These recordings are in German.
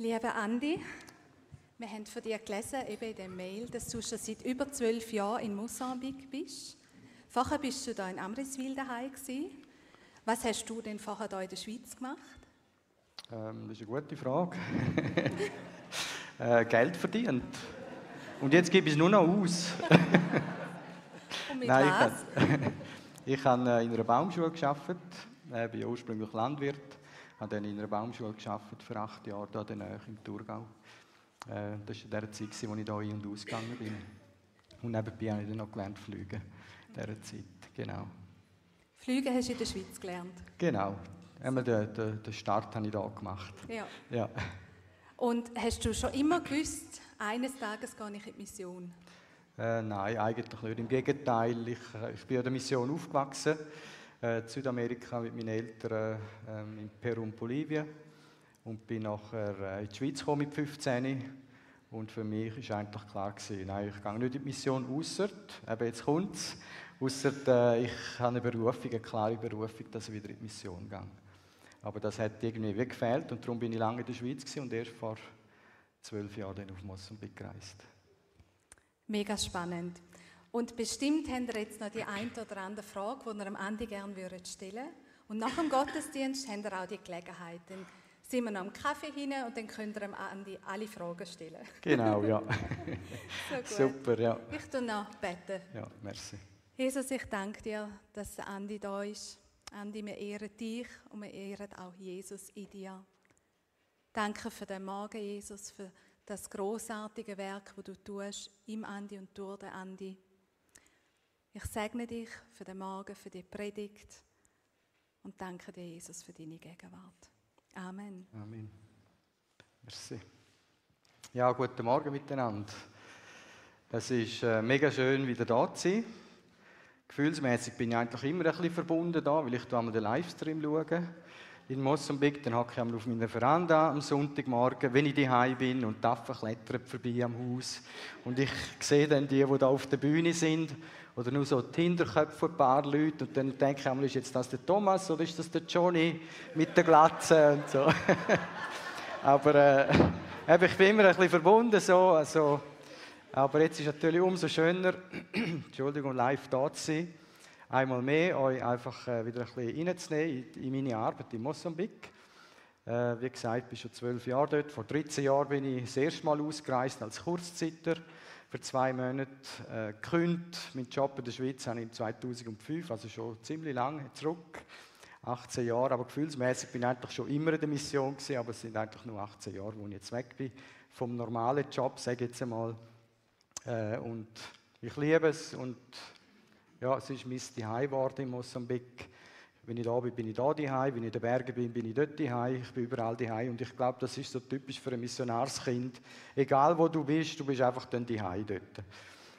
Lieber Andi, wir haben von dir gelesen, eben in der Mail, dass du schon seit über zwölf Jahren in Mosambik bist. Vorher bist du da in Amriswil daheim gewesen. Was hast du denn vorher da in der Schweiz gemacht? Ähm, das ist eine gute Frage. äh, Geld verdient. Und jetzt gebe ich es nur noch aus. Und mit Nein, was? Ich habe äh, in einer Baumschule gearbeitet. Ich bin ursprünglich Landwirt. Ich habe dann in einer Baumschule gearbeitet für acht Jahre da in der im Thurgau. Äh, Das war in der Zeit, als ich da ein- und ausgegangen bin. Und nebenbei habe ich dann noch gelernt fliegen. In dieser Zeit, genau. Fliegen hast du in der Schweiz gelernt. Genau. Einmal Den, den, den Start habe ich da gemacht. Ja. Ja. Und hast du schon immer gewusst, eines Tages gehe ich in die Mission? Äh, nein, eigentlich nicht. Im Gegenteil, ich, äh, ich bin an der Mission aufgewachsen. Äh, Südamerika mit meinen Eltern ähm, in Peru und Bolivien. Und bin nachher äh, in die Schweiz gekommen mit 15. Und für mich war eigentlich klar, gewesen, nein, ich gehe nicht in die Mission, ausser, eben jetzt kommt es, äh, ich habe eine Berufung, eine klare Berufung, dass ich wieder in die Mission gehe. Aber das hat irgendwie wie gefehlt und darum bin ich lange in der Schweiz und erst vor zwölf Jahren auf Mosambik gereist. Mega spannend. Und bestimmt habt ihr jetzt noch die ein oder andere Frage, die ihr am Andi gerne würdet stellen Und nach dem Gottesdienst habt ihr auch die Gelegenheit. Dann sind wir noch am Kaffee hin und dann könnt ihr am Andi alle Fragen stellen. Genau, ja. So. Super, ja. Ich tue noch beten. Ja, merci. Jesus, ich danke dir, dass Andi da ist. Andi, wir ehren dich und wir ehren auch Jesus in dir. Danke für den Morgen, Jesus, für das großartige Werk, das du tust im Andi und durch den Andi. Ich segne dich für den Morgen, für die Predigt und danke dir, Jesus, für deine Gegenwart. Amen. Amen. Merci. Ja, guten Morgen miteinander. Es ist äh, mega schön, wieder da zu sein. Gefühlsmäßig bin ich eigentlich immer ein bisschen verbunden da, weil ich da einmal den Livestream schaue. In Mosambik, dann hocke ich einmal auf meiner Veranda am Sonntagmorgen, wenn ich daheim bin und die Affen klettern vorbei am Haus. Und ich sehe dann die, die da auf der Bühne sind, oder nur so die Hinterköpfe ein paar Leute. Und dann denke ich einmal, ist jetzt das der Thomas oder ist das der Johnny mit der Glatze und so. Aber äh, ich bin immer ein bisschen verbunden so. Also, aber jetzt ist natürlich umso schöner, Entschuldigung, live da zu sein. Einmal mehr euch einfach äh, wieder ein bisschen reinzunehmen in, in meine Arbeit in Mosambik. Äh, wie gesagt, ich bin schon zwölf Jahre dort. Vor 13 Jahren bin ich das erste Mal ausgereist als Kurzzeiter. Für zwei Monate äh, gekündigt. Meinen Job in der Schweiz habe ich 2005, also schon ziemlich lange zurück. 18 Jahre, aber gefühlsmäßig bin ich eigentlich schon immer in der Mission gewesen, aber es sind eigentlich nur 18 Jahre, wo ich jetzt weg bin vom normalen Job, sage ich jetzt einmal. Äh, und ich liebe es und ja, es ist mein Zuhause geworden in Mosambik. Wenn ich da bin, bin ich da daheim. Wenn ich in den Bergen bin, bin ich dort daheim. Ich bin überall daheim. Und ich glaube, das ist so typisch für ein Missionarskind. Egal wo du bist, du bist einfach dann daheim dort.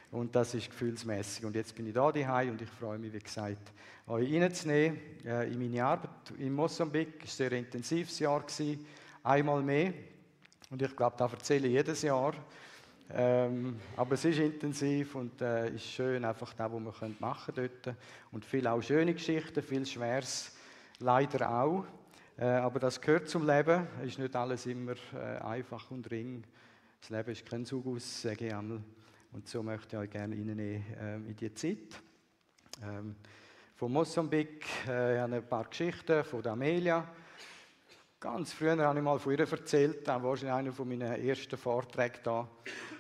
Und das ist gefühlsmäßig. Und jetzt bin ich da daheim und ich freue mich, wie gesagt, euch reinzunehmen äh, in meine Arbeit in Mosambik. Es war ein sehr intensives Jahr. Gewesen. Einmal mehr. Und ich glaube, da erzähle ich jedes Jahr. Ähm, aber es ist intensiv und äh, ist schön, einfach das, was wir machen können dort. Und viel auch schöne Geschichten, viel Schweres, leider auch. Äh, aber das gehört zum Leben. Es ist nicht alles immer äh, einfach und ring. Das Leben ist kein Zugus, sage ich einmal. Und so möchte ich euch gerne reinnehmen äh, in diese Zeit. Ähm, von Mosambik äh, ich habe ein paar Geschichten von der Amelia. Ganz früher habe ich mal von ihr erzählt, auch wahrscheinlich einer von meinen ersten Vorträgen da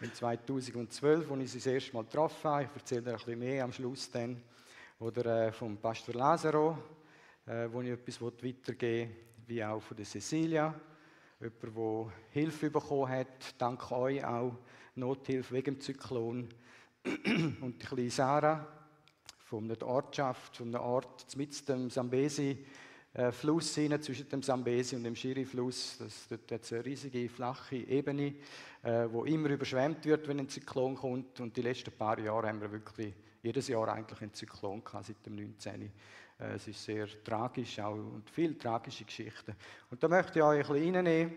in 2012, als ich sie das erste Mal getroffen habe. Ich erzähle dir ein bisschen mehr am Schluss dann. Oder äh, vom Pastor Lazaro, äh, wo ich etwas weitergeben will, wie auch von der Cecilia. Jemand, der Hilfe bekommen hat, dank euch auch, Nothilfe wegen dem Zyklon. Und die kleine Sarah von einer Ortschaft, von einem Ort mit dem Sambesi, äh, Fluss hinein, zwischen dem Sambesi und dem Schiri-Fluss. Dort hat es eine riesige, flache Ebene, äh, wo immer überschwemmt wird, wenn ein Zyklon kommt. Und die letzten paar Jahre haben wir wirklich jedes Jahr eigentlich einen Zyklon gehabt, seit dem 19. Äh, es ist sehr tragisch auch und viele tragische Geschichten. Und da möchte ich euch ein bisschen reinnehmen.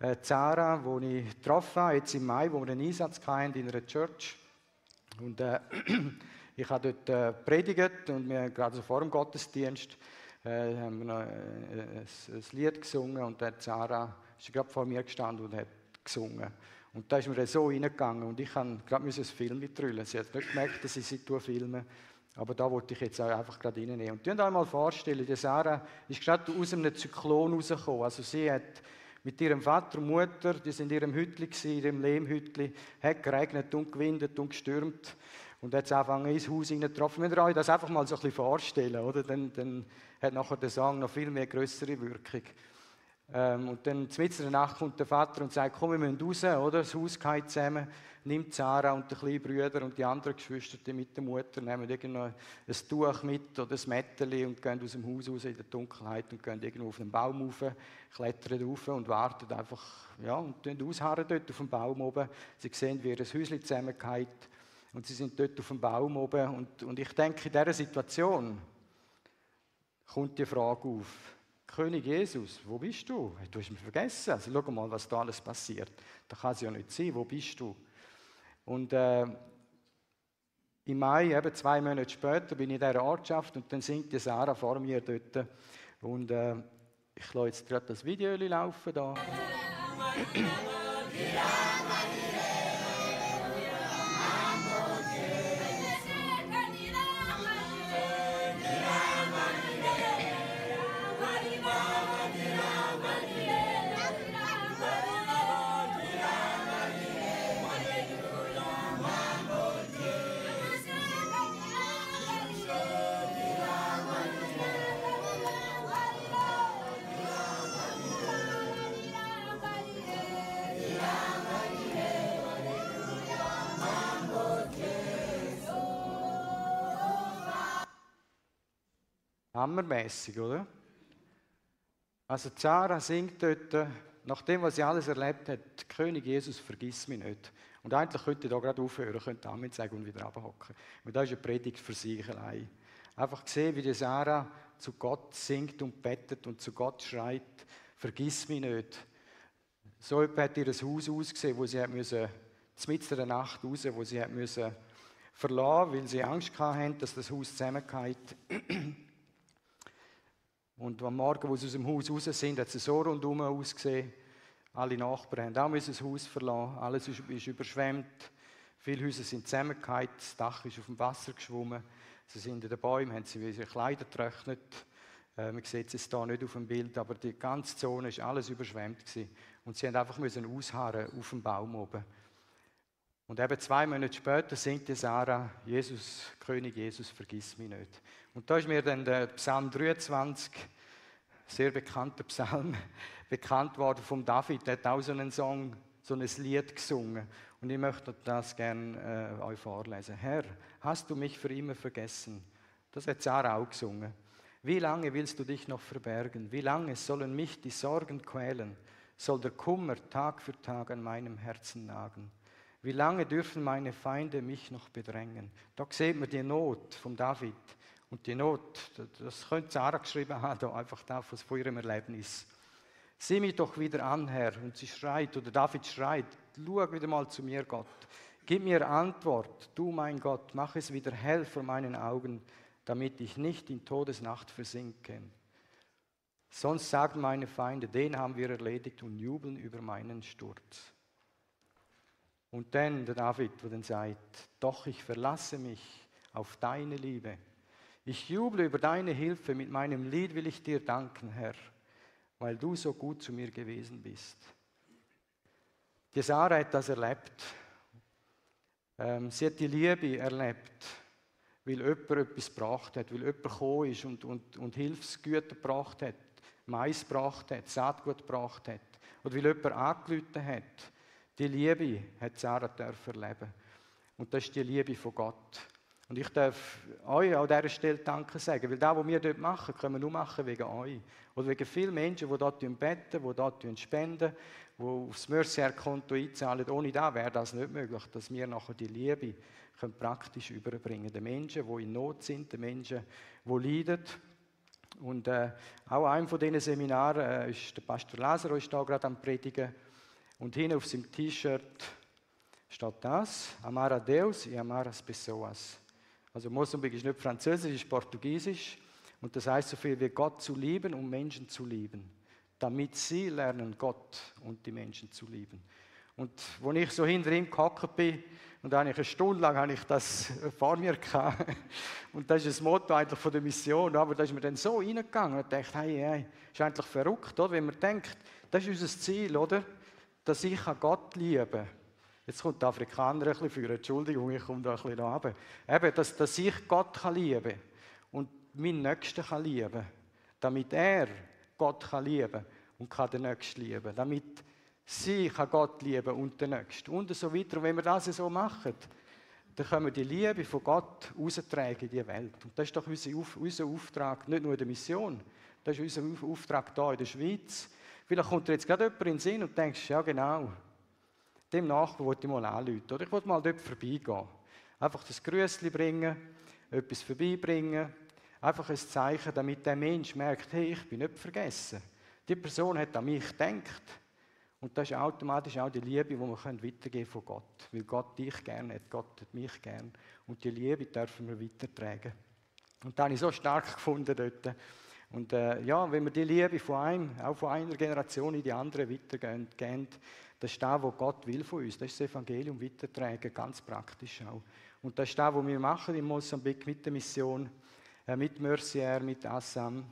Äh, Zara, die ich getroffen habe, jetzt im Mai, wo wir einen Einsatz hatten in einer Church. Und äh, ich habe dort äh, predigt und wir gerade so vor dem Gottesdienst äh, haben wir noch äh, ein, ein, Lied gesungen und dann Sarah ist gerade vor mir gestanden und hat gesungen. Und da ist mir so reingegangen und ich habe gerade ein Film mitrüllen. Sie hat nicht gemerkt, dass ich sie filme. Aber da wollte ich jetzt auch einfach gerade reinnehmen. Und könnt euch mal vorstellen, die Sarah ist gerade aus einem Zyklon rausgekommen. Also sie hat mit ihrem Vater und Mutter, die sind in ihrem Hütli in ihrem Lehmhütli, hat geregnet und gewindet und gestürmt. Und hat angefangen ins Haus hineingetroffen. Wenn ihr euch das einfach mal so ein bisschen vorstellen, oder? Dann, dann hat nachher der Sang noch viel mehr größere Wirkung. Ähm, und dann mitten in der Nacht kommt der Vater und sagt, komm, wir müssen raus, oder? Das Haus geht zusammen. Nimmt Sarah und die kleinen Brüder und die anderen Geschwister mit der Mutter, nehmen irgendwo ein Tuch mit oder ein Mätteli und gehen aus dem Haus raus in der Dunkelheit und gehen irgendwo auf den Baum rauf, klettern rauf und warten einfach, ja, und ausharren dort auf dem Baum oben. Sie sehen, wie ihr Häuschen zusammengeht und sie sind dort auf dem Baum oben. Und, und ich denke, in dieser Situation kommt die Frage auf, König Jesus, wo bist du? Du hast mich vergessen. Also schau mal, was da alles passiert. Da kann es ja nicht sein. Wo bist du? Und äh, im Mai, eben zwei Monate später, bin ich in dieser Ortschaft und dann singt die Sarah vor mir dort. Und äh, ich lasse jetzt gerade das Video laufen da. Hammermäßig, oder? Also Zara singt dort, nach dem, was sie alles erlebt hat, König Jesus, vergiss mich nicht. Und eigentlich könnte ich da gerade aufhören, könnte Amen sagen und wieder abhocken. Weil das ist eine Predigt für sich allein. Einfach sehen, wie die Sarah zu Gott singt und bettet und zu Gott schreit, vergiss mich nicht. So hat ihr Haus ausgesehen, wo sie hat müssen, mitten der Nacht raus, wo sie hat müssen verlassen, weil sie Angst hatten, dass das Haus zusammengeht. Und am Morgen, wo sie aus dem Haus raus sind, hat es so rundherum ausgesehen. Alle Nachbarn haben auch das Haus verlassen. Alles ist, ist überschwemmt. Viele Häuser sind zusammengefallen. Das Dach ist auf dem Wasser geschwommen. Sie sind in den Bäumen, haben sie ihre Kleider getrocknet. Äh, man sieht es hier nicht auf dem Bild, aber die ganze Zone ist alles überschwemmt gewesen. Und sie haben einfach ausharren auf dem Baum oben. Und eben zwei Monate später singt die Sarah, Jesus, König Jesus, vergiss mich nicht. Und da ist mir dann der Psalm 23, sehr bekannter Psalm, bekannt worden von David. Der hat auch so einen Song, so ein Lied gesungen. Und ich möchte das gerne äh, euch vorlesen. Herr, hast du mich für immer vergessen? Das hat Sarah auch gesungen. Wie lange willst du dich noch verbergen? Wie lange sollen mich die Sorgen quälen? Soll der Kummer Tag für Tag an meinem Herzen nagen? Wie lange dürfen meine Feinde mich noch bedrängen? Da sieht man die Not von David. Und die Not, das könnte Sarah geschrieben haben, einfach da von ihrem Erlebnis. Sieh mich doch wieder an, Herr. Und sie schreit, oder David schreit, schau wieder mal zu mir, Gott. Gib mir Antwort, du mein Gott, mach es wieder hell vor meinen Augen, damit ich nicht in Todesnacht versinke. Sonst sagen meine Feinde, den haben wir erledigt und jubeln über meinen Sturz. Und dann der David, der dann sagt, doch ich verlasse mich auf deine Liebe. Ich juble über deine Hilfe, mit meinem Lied will ich dir danken, Herr, weil du so gut zu mir gewesen bist. Die Sarah hat das erlebt. Ähm, sie hat die Liebe erlebt, weil jemand etwas gebracht hat, weil jemand gekommen ist und, und, und Hilfsgüter gebracht hat, Mais gebracht hat, Saatgut gebracht hat. Oder weil jemand angelüht hat. Die Liebe hat Sarah erleben. Und das ist die Liebe von Gott. Und ich darf euch an dieser Stelle Danke sagen, weil das, was wir dort machen, können wir nur machen wegen euch. Oder wegen vielen Menschen, die dort beten, die dort spenden, die aufs Mercier-Konto einzahlen. Ohne das wäre das nicht möglich, dass wir nachher die Liebe können praktisch überbringen Den Menschen, die in Not sind, den Menschen, die leiden. Und äh, auch einem von diesen Seminaren äh, ist der Pastor Lazaro ist da gerade am Predigen. Und hinten auf seinem T-Shirt steht das: Amar a Deus e amar as pessoas. Also Mosambik ist nicht Französisch, ist Portugiesisch. Und das heißt so viel wie Gott zu lieben und Menschen zu lieben, damit sie lernen, Gott und die Menschen zu lieben. Und wo ich so hinter ihm gehockt bin, und eigentlich eine Stunde lang habe ich das vor mir gehabt. Und das ist das Motto eigentlich von der Mission. Aber da ist mir dann so reingegangen und dachte, hey, hey, ist eigentlich verrückt, oder? Wenn man denkt, das ist unser Ziel, oder? Dass ich Gott liebe. Jetzt kommt der Afrikaner ein bisschen für, Entschuldigung, ich komme da ein bisschen runter. Eben, dass, dass ich Gott kann lieben und meinen Nächsten kann lieben. Damit er Gott kann lieben und kann den Nächsten lieben. Damit Sie kann Gott lieben und den Nächsten. Und so weiter. Und wenn wir das so machen, dann können wir die Liebe von Gott austragen in die Welt. Und das ist doch unser Auftrag, nicht nur in der Mission. Das ist unser Auftrag hier in der Schweiz. Vielleicht kommt dir jetzt gerade jemand in den Sinn und denkst, ja genau, dem Nachbarn wollte ich mal anrufen. Oder ich wollte mal dort vorbeigehen. Einfach das Grüßchen bringen, etwas vorbeibringen. Einfach ein Zeichen, damit der Mensch merkt, hey, ich bin nicht vergessen. Die Person hat an mich gedacht. Und das ist automatisch auch die Liebe, die wir weitergeben von Gott. Weil Gott dich gerne hat, Gott hat mich gerne. Und die Liebe dürfen wir weitertragen. Und das habe ich so stark gefunden dort. Und äh, ja, wenn wir die Liebe von einem, auch von einer Generation in die andere weitergehen, das ist das, was Gott will von uns. Das ist das Evangelium weitertragen, ganz praktisch auch. Und das ist das, was wir machen in Mosambik mit der Mission, äh, mit Mercier, mit Assam.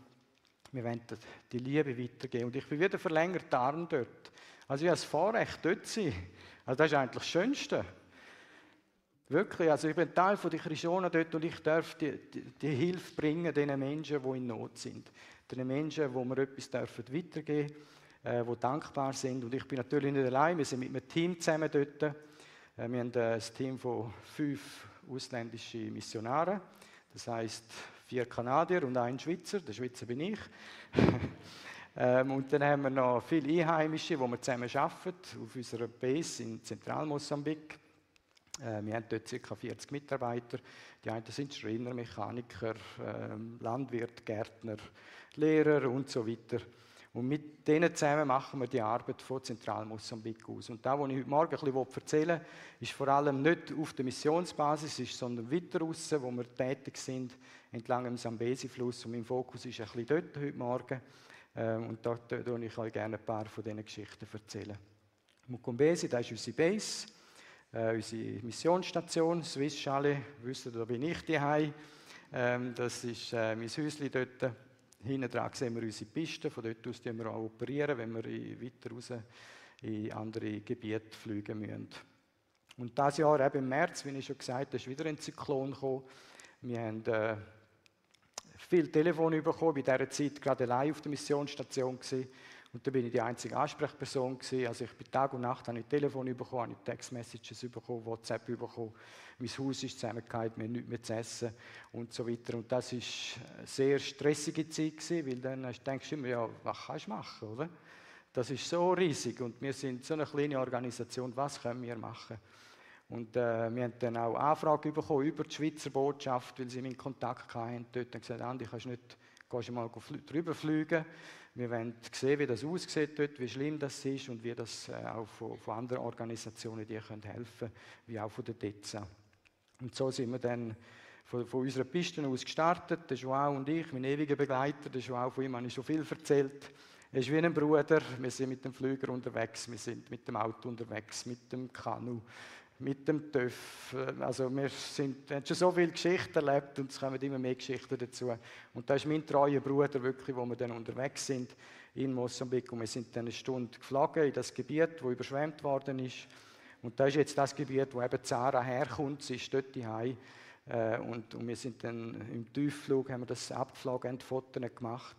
Wir wollen die Liebe weitergeben. Und ich bin wieder verlängert Arm dort. Also ich habe das Vorrecht, dort zu sein. Also das ist eigentlich das Schönste. Wirklich, also ich bin Teil von der Christianen dort und ich darf die, die, die, Hilfe bringen den Menschen, die in Not sind. Den Menschen, wo wir etwas dürfen weitergeben dürfen, äh, die dankbar sind. Und ich bin natürlich nicht allein, wir sind mit einem Team zusammen dort. Äh, wir haben äh, ein Team von fünf ausländischen Missionaren. Das heißt vier Kanadier und ein Schweizer. Der Schweizer bin ich. Ähm, und dann haben wir noch viele Einheimische, die wir zusammen arbeiten, auf unserer Base in Zentralmosambik. Äh, wir haben dort ca. 40 Mitarbeiter. Die einen sind Schreiner, Mechaniker, äh, Landwirt, Gärtner, Lehrer und so weiter. Und mit denen zusammen machen wir die Arbeit von Zentralmosambik aus. Und das, was ich heute Morgen ein bisschen erzählen will, ist vor allem nicht auf der Missionsbasis, sondern weiter raus, wo wir tätig sind, entlang dem Sambesi-Fluss. Und mein Fokus ist ein bisschen dort heute Morgen. Ähm, und da würde ich euch gerne ein paar von diesen Geschichten erzählen. Mukumbesi, das ist unsere Base, äh, unsere Missionsstation, Swiss Schale, wisst ihr, da bin ich daheim. Ähm, das ist äh, mein Häuschen dort. Hinten dran sehen wir unsere Piste, von dort aus wir auch operieren, wenn wir weiter raus in andere Gebiete fliegen müssen. Und dieses Jahr, eben im März, wie ich schon gesagt habe, ist wieder ein Zyklon gekommen. Wir haben äh, viel Telefon bekommen, in dieser Zeit gerade allein auf der Missionsstation gewesen. Und da bin ich die einzige Ansprechperson gewesen. Also ich bin Tag und Nacht habe ich Telefon bekommen, habe ich Textmessages bekommen, WhatsApp bekommen. Mein Haus ist zusammengehalten, wir haben nichts mehr zu essen und so weiter. Und das ist eine sehr stressige Zeit gewesen, weil dann denkst du immer, ja, was kannst du machen, oder? Das ist so riesig und wir sind so eine kleine Organisation, was können wir machen? Und äh, wir haben dann auch Anfragen bekommen über die Schweizer Botschaft, weil sie meinen Kontakt hatten. Dort haben gesagt, Andi, kannst du nicht kannst du mal drüber fliegen. Wir wollen sehen, wie das aussieht dort, wie schlimm das ist und wie das äh, auch von, von, anderen Organisationen die können helfen wie auch von der DEZA. Und so sind wir dann von, von unserer Piste aus gestartet. Der Joao und ich, mein ewiger Begleiter, der Joao, von ihm habe ich schon viel erzählt. Er ist wie ein Bruder. Wir sind mit dem Flüger unterwegs, wir sind mit dem Auto unterwegs, mit dem Kanu, mit dem TÜV. Also wir sind, haben schon so viele Geschichten erlebt und es kommen immer mehr Geschichten dazu. Und da ist mein treuer Bruder wirklich, wo wir dann unterwegs sind in Mosambik und wir sind dann eine Stunde geflogen in das Gebiet, wo überschwemmt worden ist. Und da ist jetzt das Gebiet, wo eben Zara herkommt. Sie ist dort daheim. Äh, und, und wir sind dann im Tiefflug, haben wir das abgeflogen, haben Fotos gemacht,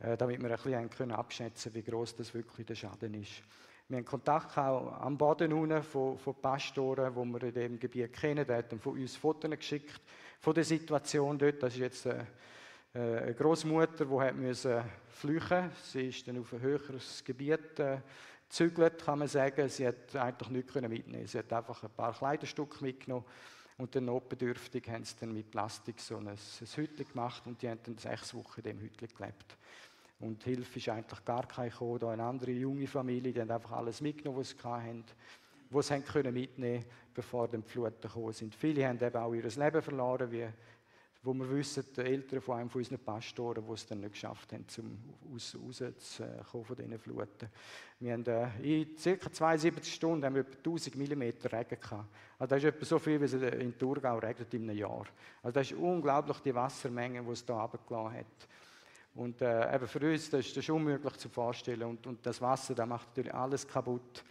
äh, damit wir ein bisschen können abschätzen wie groß das wirklich der Schaden ist. Wir haben Kontakt auch am Boden unten von, von Pastoren, die wir in diesem Gebiet kennen. Die haben von uns Fotos geschickt von der Situation dort. Das ist jetzt eine, äh, eine Großmutter, die hat müssen flüchten. Sie ist dann auf ein höheres Gebiet äh, gezügelt, kann man sagen. Sie hat eigentlich nichts mitnehmen. Sie hat einfach ein paar Kleiderstücke mitgenommen. Und dann notbedürftig haben sie dann mit Plastik so ein, ein Hütchen gemacht und die haben dann sechs Wochen in diesem Hütchen gelebt. Und Hilfe ist eigentlich gar keine gekommen. Da eine andere junge Familie, die haben einfach alles mitgenommen, was sie hatten, was sie können mitnehmen bevor die Fluten gekommen sind. Viele haben eben auch ihr Leben verloren, wie wo wir wissen, die Eltern von einem von unseren Pastoren, die es dann nicht geschafft haben, zum raus, rauszukommen von diesen Fluten. Wir haben äh, in ca. 72 Stunden haben wir etwa 1000 mm Regen gehabt. Also das ist etwa so viel, wie es in Thurgau regnet in einem Jahr. Also das ist unglaublich die Wassermenge, die es hier runtergelassen hat. Und äh, eben für uns das ist das unmöglich zu vorstellen. Und, und das Wasser, das macht natürlich alles kaputt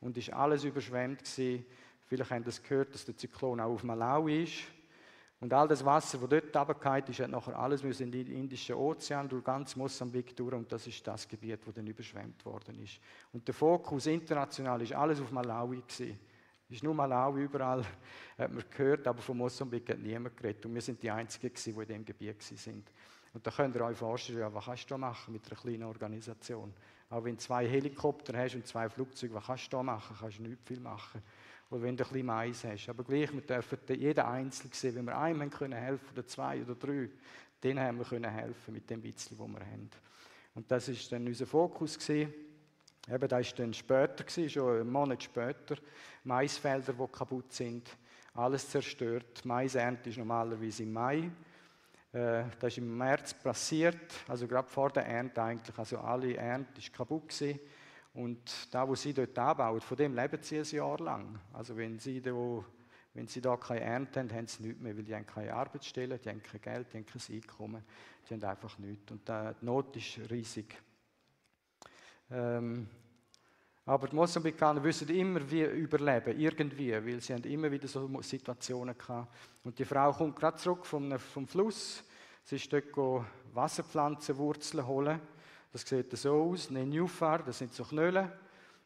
und ist alles überschwemmt gewesen. Vielleicht haben Sie gehört, dass der Zyklon auch auf Malawi ist. Und all das Wasser, das dort runtergefallen ist, hat nachher alles in den Indischen Ozean, durch ganz Mosambik durch. Und das ist das Gebiet, das dann überschwemmt worden ist. Und der Fokus international ist alles auf Malawi gewesen. Es ist nur Malawi überall, hat man gehört, aber von Mosambik hat niemand geredet. Und wir sind die Einzigen, die in diesem Gebiet sind. Und da könnt ihr euch vorstellen, ja, was kannst du machen mit einer kleinen Organisation? Auch wenn du zwei Helikopter hast und zwei Flugzeuge, was kannst du da machen? Kannst du nicht viel machen. Oder wenn du ein bisschen Mais hast. Aber gleich, wir dürfen jeden Einzelnen sehen. Wenn wir einem können oder zwei oder drei, denen haben wir können helfen mit dem bisschen, was wir haben. Und das ist dann unser Fokus gewesen. Eben, das war dann später, gewesen, schon einen Monat später. Maisfelder, die kaputt sind, alles zerstört. Maisernte ist normalerweise im Mai. Äh, das ist im März passiert, also gerade vor der Ernte eigentlich. Also alle Ernte ist kaputt gewesen. Und da, wo sie dort anbauen, von dem leben sie ein Jahr lang. Also wenn sie da, wenn sie da keine Ernte haben, haben sie nichts mehr, weil die haben keine Arbeitsstelle, die haben kein Geld, die haben kein Einkommen, die haben einfach nichts. Und die Not ist riesig. Ähm, aber die Mosambikaner wissen immer, wie überleben, irgendwie, weil sie haben immer wieder so Situationen gehabt. Und die Frau kommt gerade zurück vom, vom Fluss, sie ist dort Wasserpflanzenwurzeln holen das sieht so aus, Nenjufar, das sind so Knölle.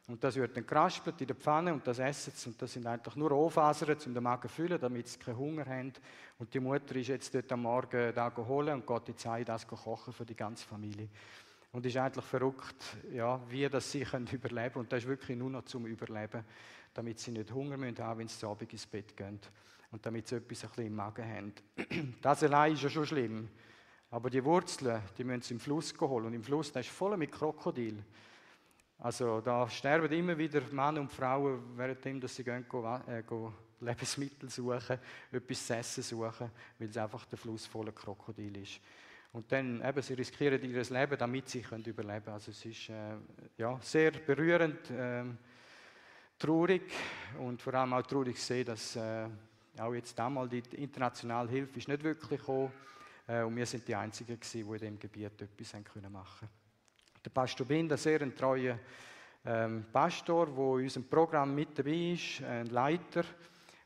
Und das wird dann geraspelt in der Pfanne und das essen sie. Und das sind einfach nur Rohfasern, um den Magen zu füllen, damit sie keinen Hunger haben. Und die Mutter ist jetzt dort am Morgen da geholt und geht in Zeit das kochen für die ganze Familie. Und ist eigentlich verrückt, ja, wie das sie können überleben Und das ist wirklich nur noch zum Überleben, damit sie nicht Hunger müssen haben, wenn sie zu Abend ins Bett gehen. Und damit sie etwas ein bisschen im Magen haben. Das allein ist ja schon schlimm. Aber die Wurzeln, die müssen sie im Fluss holen. Und im Fluss, der ist voll mit Krokodil. Also da sterben immer wieder Männer und Frauen, währenddem dass sie gehen, äh, gehen Lebensmittel suchen, etwas zu essen suchen, weil es einfach der Fluss voller Krokodil ist. Und dann eben, sie riskieren ihr Leben, damit sie können überleben können. Also es ist äh, ja, sehr berührend, äh, traurig und vor allem auch traurig zu sehen, dass äh, auch jetzt damals die internationale Hilfe ist nicht wirklich gekommen äh, und wir sind die Einzigen, die in diesem Gebiet etwas machen können. Der Pastor Binder, sehr ein treuer ähm, Pastor, der in unserem Programm mit dabei ist, ein Leiter.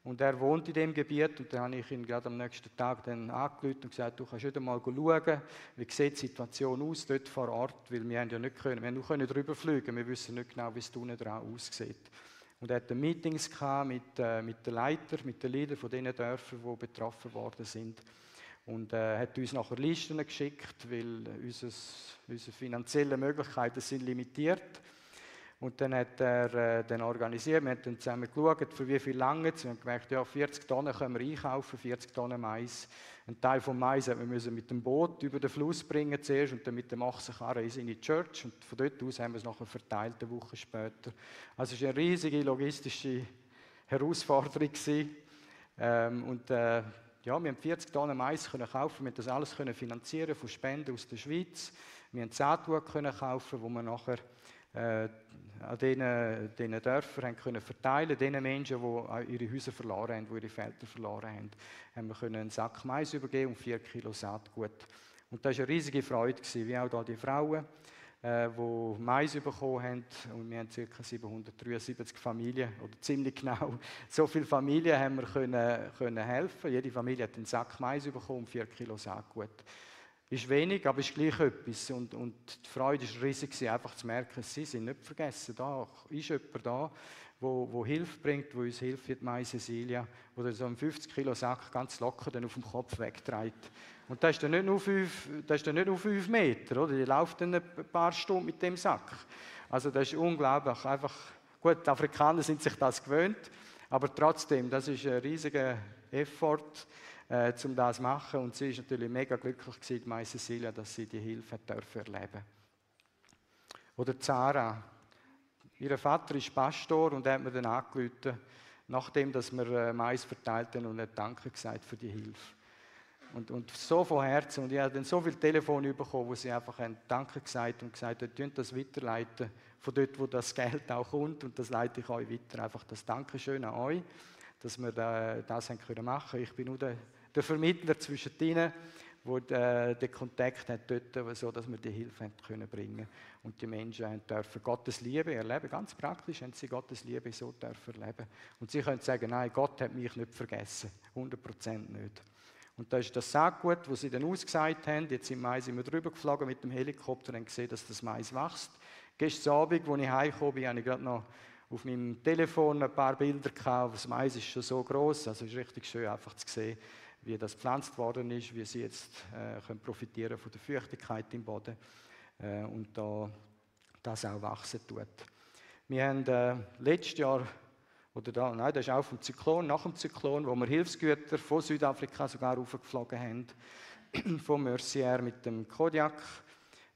Und er wohnt in dem Gebiet und dann habe ich ihn gerade am nächsten Tag dann angerufen und gesagt, du kannst wieder mal schauen, wie sieht die Situation aus dort vor Ort, weil wir haben ja nicht können, wir haben nur können drüber fliegen, wir wissen nicht genau, wie es unten dran aussieht. Und er hatte Meetings mit, äh, mit den Leitern, mit den Leadern von den Dörfern, die betroffen worden sind. Und äh, hat uns nachher Listen geschickt, weil unsere, unsere finanziellen Möglichkeiten sind limitiert. Und dann hat er äh, dann organisiert, wir haben dann zusammen geschaut, für wie viel lange. Wir haben gemerkt, ja, 40 Tonnen können wir einkaufen, 40 Tonnen Mais. Ein Teil vom Mais haben wir mit dem Boot über den Fluss bringen zuerst und dann mit dem Achsenkarren in die Church. Und von dort aus haben wir es nachher verteilt, eine Woche später. Also es war eine riesige logistische Herausforderung. Ähm, und äh, ja, wir haben 40 Tonnen Mais können kaufen, wir haben das alles können finanzieren von Spenden aus der Schweiz. Wir haben Saatgut können kaufen, wo wir nachher äh, an diesen, diesen Dörfern können verteilen, den Menschen, die ihre Häuser verloren haben, die ihre Felder verloren haben, haben wir können einen Sack Mais übergeben und vier Kilo Saatgut. Und das war eine riesige Freude, wie auch da die Frauen äh, die Mais bekommen haben. Und wir haben ca. 773 Familien, oder ziemlich genau so viele Familien haben wir können, können helfen. Jede Familie hat einen Sack Mais bekommen und 4 Kilo Saatgut. Ist wenig, aber ist gleich etwas. Und, und die Freude war riesig, einfach zu merken, sie sind nicht vergessen. Da ist jemand da, wo, wo Hilfe bringt, wo uns hilft, wie Mai Cecilia, wo so einen 50 Kilo Sack ganz locker dann auf dem Kopf wegträgt. Und das ist dann nicht nur fünf, das ist dann nicht nur fünf Meter, oder? Die läuft dann ein paar Stunden mit dem Sack. Also das ist unglaublich. Einfach, gut, die Afrikaner sind sich das gewöhnt, aber trotzdem, das ist ein riesiger Effort, äh, um das zu machen. Und sie ist natürlich mega glücklich gewesen, Mai Cecilia, dass sie die Hilfe dürfen erleben. Oder Zara. Ihr Vater ist Pastor und hat mir dann angerufen, nachdem dass wir äh, Mais verteilt haben und hat Danke gesagt für die Hilfe. Und, und so von Herzen. Und ich habe dann so viele Telefone bekommen, wo sie einfach haben Danke gesagt und gesagt haben, das weiterleiten, von dort, wo das Geld auch kommt. Und das leite ich euch weiter. Einfach das Dankeschön an euch, dass wir das haben können machen Ich bin nur der, der Vermittler zwischen ihnen, der, den Kontakt hat dort, so dass wir die Hilfe können bringen und die Menschen haben dürfen Gottes Liebe erleben. Ganz praktisch haben sie Gottes Liebe so dürfen erleben. Und sie können sagen, nein, Gott hat mich nicht vergessen, 100% nicht. Und da ist das Saatgut, das sie dann ausgesagt haben. Jetzt im Mai sind wir drüber geflogen mit dem Helikopter und gesehen, dass das Mais wächst. Gestern Abend, als ich heimgekommen bin, habe ich gerade noch auf meinem Telefon ein paar Bilder gehabt. Das Mais ist schon so groß, also es ist richtig schön einfach zu sehen, wie das gepflanzt worden ist, wie sie jetzt äh, können profitieren von der Feuchtigkeit im Boden äh, und da das auch wachsen tut. Wir haben äh, letztes Jahr oder da, nein, das ist auch vom Zyklon, nach dem Zyklon, wo wir Hilfsgüter von Südafrika sogar aufgeflogen haben, von Mercier mit dem Kodiak.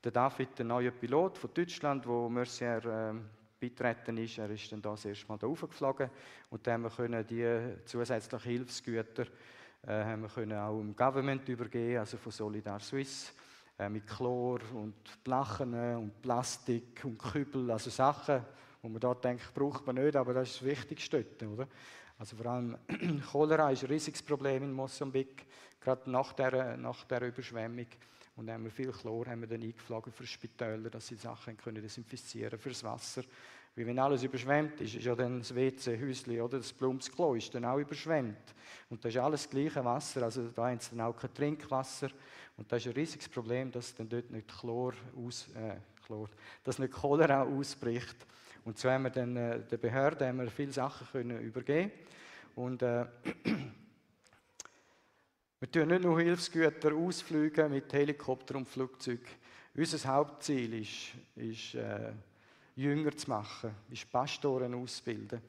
Der David, der neue Pilot von Deutschland, wo Mercier äh, beitreten ist, er ist dann das erste Mal da aufgeflogen und dann haben wir können die zusätzlichen Hilfsgüter äh, haben wir können auch im Government übergeben, also von Solidar Suisse äh, mit Chlor und Blachen und Plastik und Kübel, also Sachen, wo man da denkt, braucht man nicht, aber das ist das Wichtigste oder? Also vor allem Cholera ist ein riesiges Problem in Mosambik, gerade nach der, nach der Überschwemmung. Und dann haben wir viel Chlor haben wir dann eingeflogen für Spitäler, dass sie Sachen können desinfizieren fürs Wasser. Weil wenn alles überschwemmt ist, ist ja dann das WC-Häuschen oder das Blumsklo ist dann auch überschwemmt. Und das ist alles das gleiche Wasser, also da haben sie dann auch kein Trinkwasser. Und das ist ein riesiges Problem, dass dann dort nicht Chlor aus, äh, Chlor, dass nicht Cholera ausbricht. Und so haben wir dann äh, der Behörde haben wir viele Sachen können übergeben und äh, wir tun nicht nur Hilfsgüter ausfliegen mit Helikopter und Flugzeug. Unser Hauptziel ist, ist äh, Jünger zu machen, ist Pastoren auszubilden.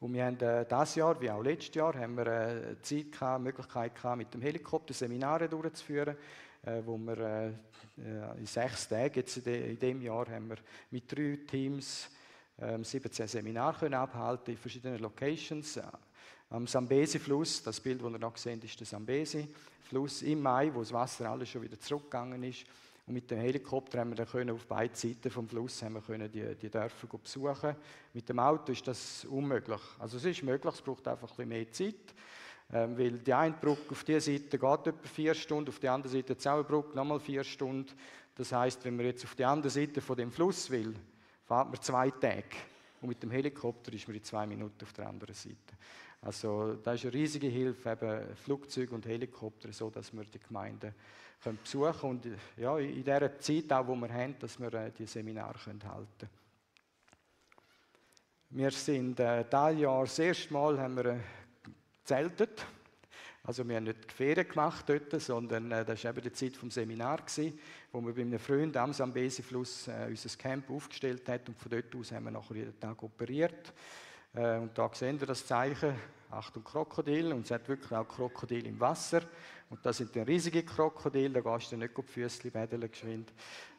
Und wir haben äh, dieses Jahr, wie auch letztes Jahr, haben wir äh, Zeit gehabt, Möglichkeit gehabt, mit dem Helikopter Seminare durchzuführen äh, wo wir äh, in sechs Tagen, jetzt in diesem Jahr, haben wir mit drei Teams 17 ähm, Seminare können abhalten in verschiedenen Locations. Am Sambesi-Fluss, das Bild, das ihr noch seht, ist der Sambesi-Fluss im Mai, wo das Wasser alles schon wieder zurückgegangen ist. Und mit dem Helikopter haben wir dann können auf beiden Seiten vom Fluss haben wir können die, die Dörfer besuchen. Mit dem Auto ist das unmöglich. Also es ist möglich, es braucht einfach ein bisschen mehr Zeit. Ähm, weil die eine Brücke auf dieser Seite geht etwa vier Stunden, auf der anderen Seite die Zauberbrücke nochmal vier Stunden. Das heißt, wenn man jetzt auf die andere Seite von dem Fluss will, fahrt man zwei Tage. Und mit dem Helikopter ist man in zwei Minuten auf der anderen Seite. Also da ist eine riesige Hilfe, eben Flugzeuge und Helikopter, so dass wir die Gemeinden können besuchen und ja, in dieser Zeit auch, wo wir haben, dass wir äh, die Seminare können halten Wir sind äh, dieses Jahr das erste Mal haben wir äh, zeltet. Also wir haben nicht Ferien gemacht dort, sondern äh, das war eben die Zeit vom Seminar, gewesen, wo wir bei einem Freund am Sambesi-Fluss äh, unser Camp aufgestellt haben und von dort aus haben wir nachher jeden Tag operiert. Und da sehen wir das Zeichen, Achtung Krokodil, und es hat wirklich auch Krokodil im Wasser. Und das sind dann riesige Krokodile, da gehst du nicht die Füße bädeln geschwind,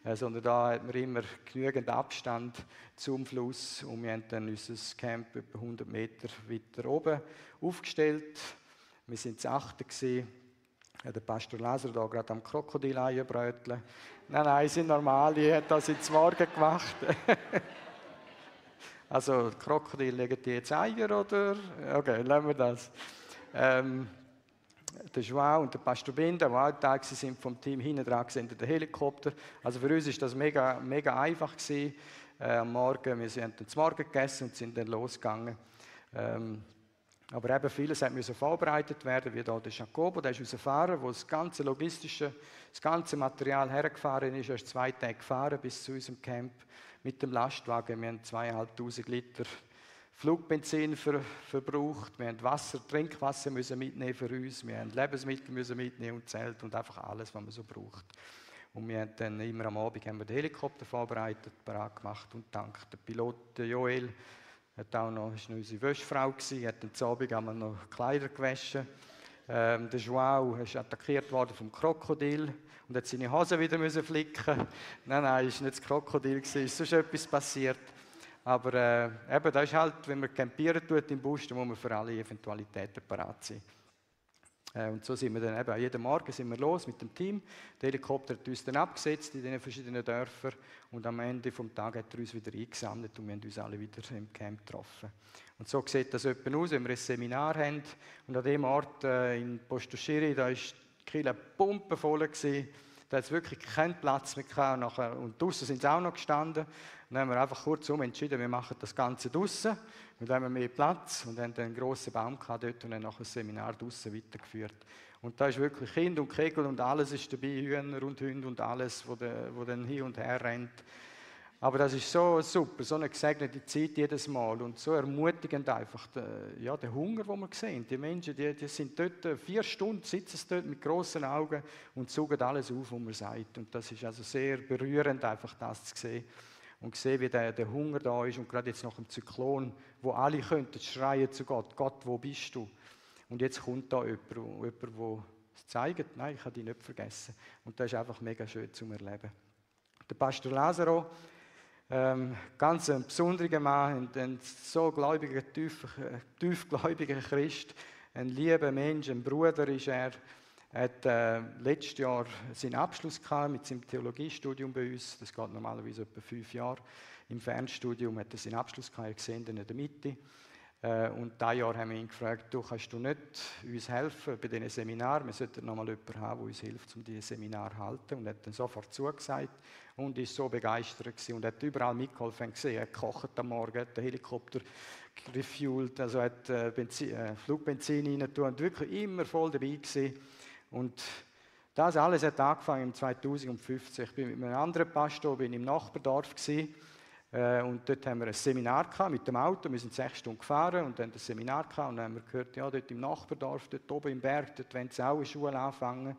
äh, sondern da hat man immer genügend Abstand zum Fluss und wir haben dann unser Camp etwa 100 Meter weiter oben aufgestellt. Wir zu achten gewesen. Ja, der Pastor Laser da gerade am Krokodil einbröteln. Nein, nein, sind normal, ich habe das jetzt Morgen gemacht. also, Krokodil legen die jetzt Eier, oder? Okay, lassen wir das. Ähm, der Joao und der Pastor Binder, die auch Teil sind vom Team, hinten dran sind der Helikopter. Also für uns ist das mega, mega einfach gewesen. Äh, am Morgen, wir haben dann zum Morgen gegessen und sind dann losgegangen. Ähm, aber eben vieles musste vorbereitet werden, wie hier der Jacobo, der ist unser Fahrer, der das ganze logistische, das ganze Material hergefahren ist. Er ist zwei Tage gefahren bis zu unserem Camp mit dem Lastwagen. Wir haben zweieinhalbtausend Liter Flugbenzin ver, verbraucht, wir haben Wasser, Trinkwasser müssen mitnehmen für uns, wir haben Lebensmittel müssen mitnehmen und Zelt und einfach alles, was man so braucht. Und wir haben dann immer am Abend haben wir den Helikopter vorbereitet, parat gemacht und dank der Pilot Joel hat auch noch, ist noch unsere Wäschfrau gewesen, hat zu Abend noch Kleider gewaschen. Ähm, der Joao ist attackiert worden vom Krokodil und hat seine Hose wieder müssen flicken. Nein, nein, es war nicht das Krokodil, es ist sonst etwas passiert. Aber äh, eben, das ist halt, wenn man campieren tut im Bus, dann muss man für alle Eventualitäten parat sein. Äh, und so sind wir dann eben jeden Morgen sind wir los mit dem Team. Der Helikopter hat uns dann abgesetzt in den verschiedenen Dörfern und am Ende des Tages hat er uns wieder eingesammelt und wir haben uns alle wieder im Camp getroffen. Und so sieht das etwa aus, wenn wir ein Seminar haben. Und an dem Ort äh, in Postoschiri, da war die Kille pumpenvoll. Gewesen. Da hat es wirklich keinen Platz mehr gehabt. Und, nachher, und draußen sind sie auch noch gestanden. Dann haben wir einfach kurzum entschieden, wir machen das Ganze draußen. Und dann haben wir mehr Platz und haben dann einen grossen Baum gehabt dort und dann noch ein Seminar draußen weitergeführt. Und da ist wirklich Kind und Kegel und alles ist dabei, Hühner und Hunde und alles, wo, de, wo dann hin und her rennt. Aber das ist so super, so eine gesegnete Zeit jedes Mal und so ermutigend einfach, der, ja, der Hunger, den wir sehen. Die Menschen, die, die sind dort äh, vier Stunden, sitzen dort mit großen Augen und saugen alles auf, was man sagt. Und das ist also sehr berührend, einfach das zu sehen und sehen, wie der, der Hunger da ist und gerade jetzt nach dem Zyklon, wo alle könnten schreien zu Gott, Gott, wo bist du? Und jetzt kommt da jemand, jemand der es zeigt, nein, ich habe dich nicht vergessen. Und das ist einfach mega schön zum Erleben. Der Pastor Lazaro, ähm, ganz ein besonderer Mann, ein, so gläubiger, tief, tiefgläubiger Christ, ein lieber Mensch, ein Bruder ist er. Er hat äh, letztes Jahr seinen Abschluss gehabt mit seinem Theologiestudium bei uns. Das geht normalerweise etwa fünf Jahre. Im Fernstudium hat er seinen Abschluss gehabt, ihr seht ihn in der Mitte. Äh, und dieses Jahr haben wir ihn gefragt, du kannst du nicht uns helfen bei diesen Seminaren? Wir sollten noch mal jemanden haben, der uns hilft, um diese Seminare zu halten. Und er hat dann sofort zugesagt und ist so begeistert gewesen und hat überall mitgeholfen gesehen. Er hat gekocht am Morgen, hat den Helikopter refuelt, also hat äh, Benzin, äh, Flugbenzin rein und wirklich immer voll dabei gewesen. Und das alles hat angefangen im 2015. Ich bin mit einem anderen Pastor bin im Nachbardorf gewesen, und dort haben wir ein Seminar mit dem Auto. Wir sind sechs Stunden gefahren und dann ein Seminar gehabt und dann haben wir gehört, ja, dort im Nachbardorf, dort oben im Berg, dort wollen sie auch eine Schule anfangen.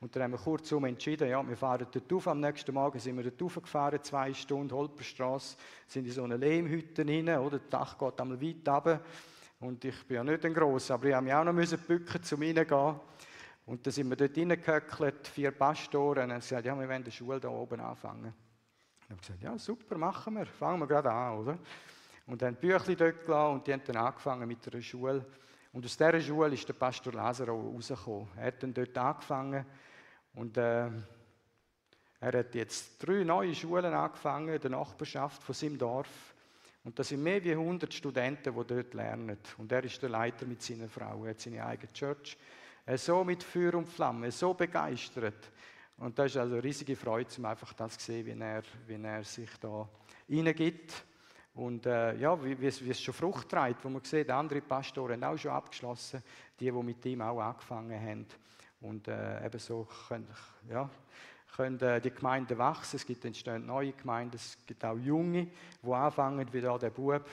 Und dann haben wir kurzum entschieden, ja, wir fahren dort auf. Am nächsten Morgen sind wir dort aufgefahren, zwei Stunden, Holperstrasse, sind in so eine Lehmhütte rein, oder? Das Dach geht einmal weit runter. Und ich bin ja nicht ein Gross, aber ich habe mich auch noch bücken, um reingehen. Und dann sind wir dort reingehöckelt, vier Pastoren, und haben gesagt, ja, wir wollen die Schule da oben anfangen. Und haben gesagt, ja, super, machen wir, fangen wir gerade an, oder? Und dann Büchli dort gelassen und die haben dann angefangen mit einer Schule. Und aus dieser Schule ist der Pastor Lazaro rausgekommen. Er hat dann dort angefangen und äh, er hat jetzt drei neue Schulen angefangen in der Nachbarschaft von seinem Dorf. Und das sind mehr als 100 Studenten, die dort lernen. Und er ist der Leiter mit seiner Frau. Er hat seine eigene Church. Er ist so mit Feuer und Flamme, so begeistert. Und das ist also eine riesige Freude, um einfach das zu sehen, wie er, wie er sich da hineingibt. Und äh, ja, wie, es, wie es schon Frucht trägt, wo man sieht, andere Pastoren haben auch schon abgeschlossen, die, die mit ihm auch angefangen haben. Und äh, ebenso können, ja, können äh, die Gemeinden wachsen. Es gibt entstehen neue Gemeinden, es gibt auch Junge, die anfangen, wie da der Bub.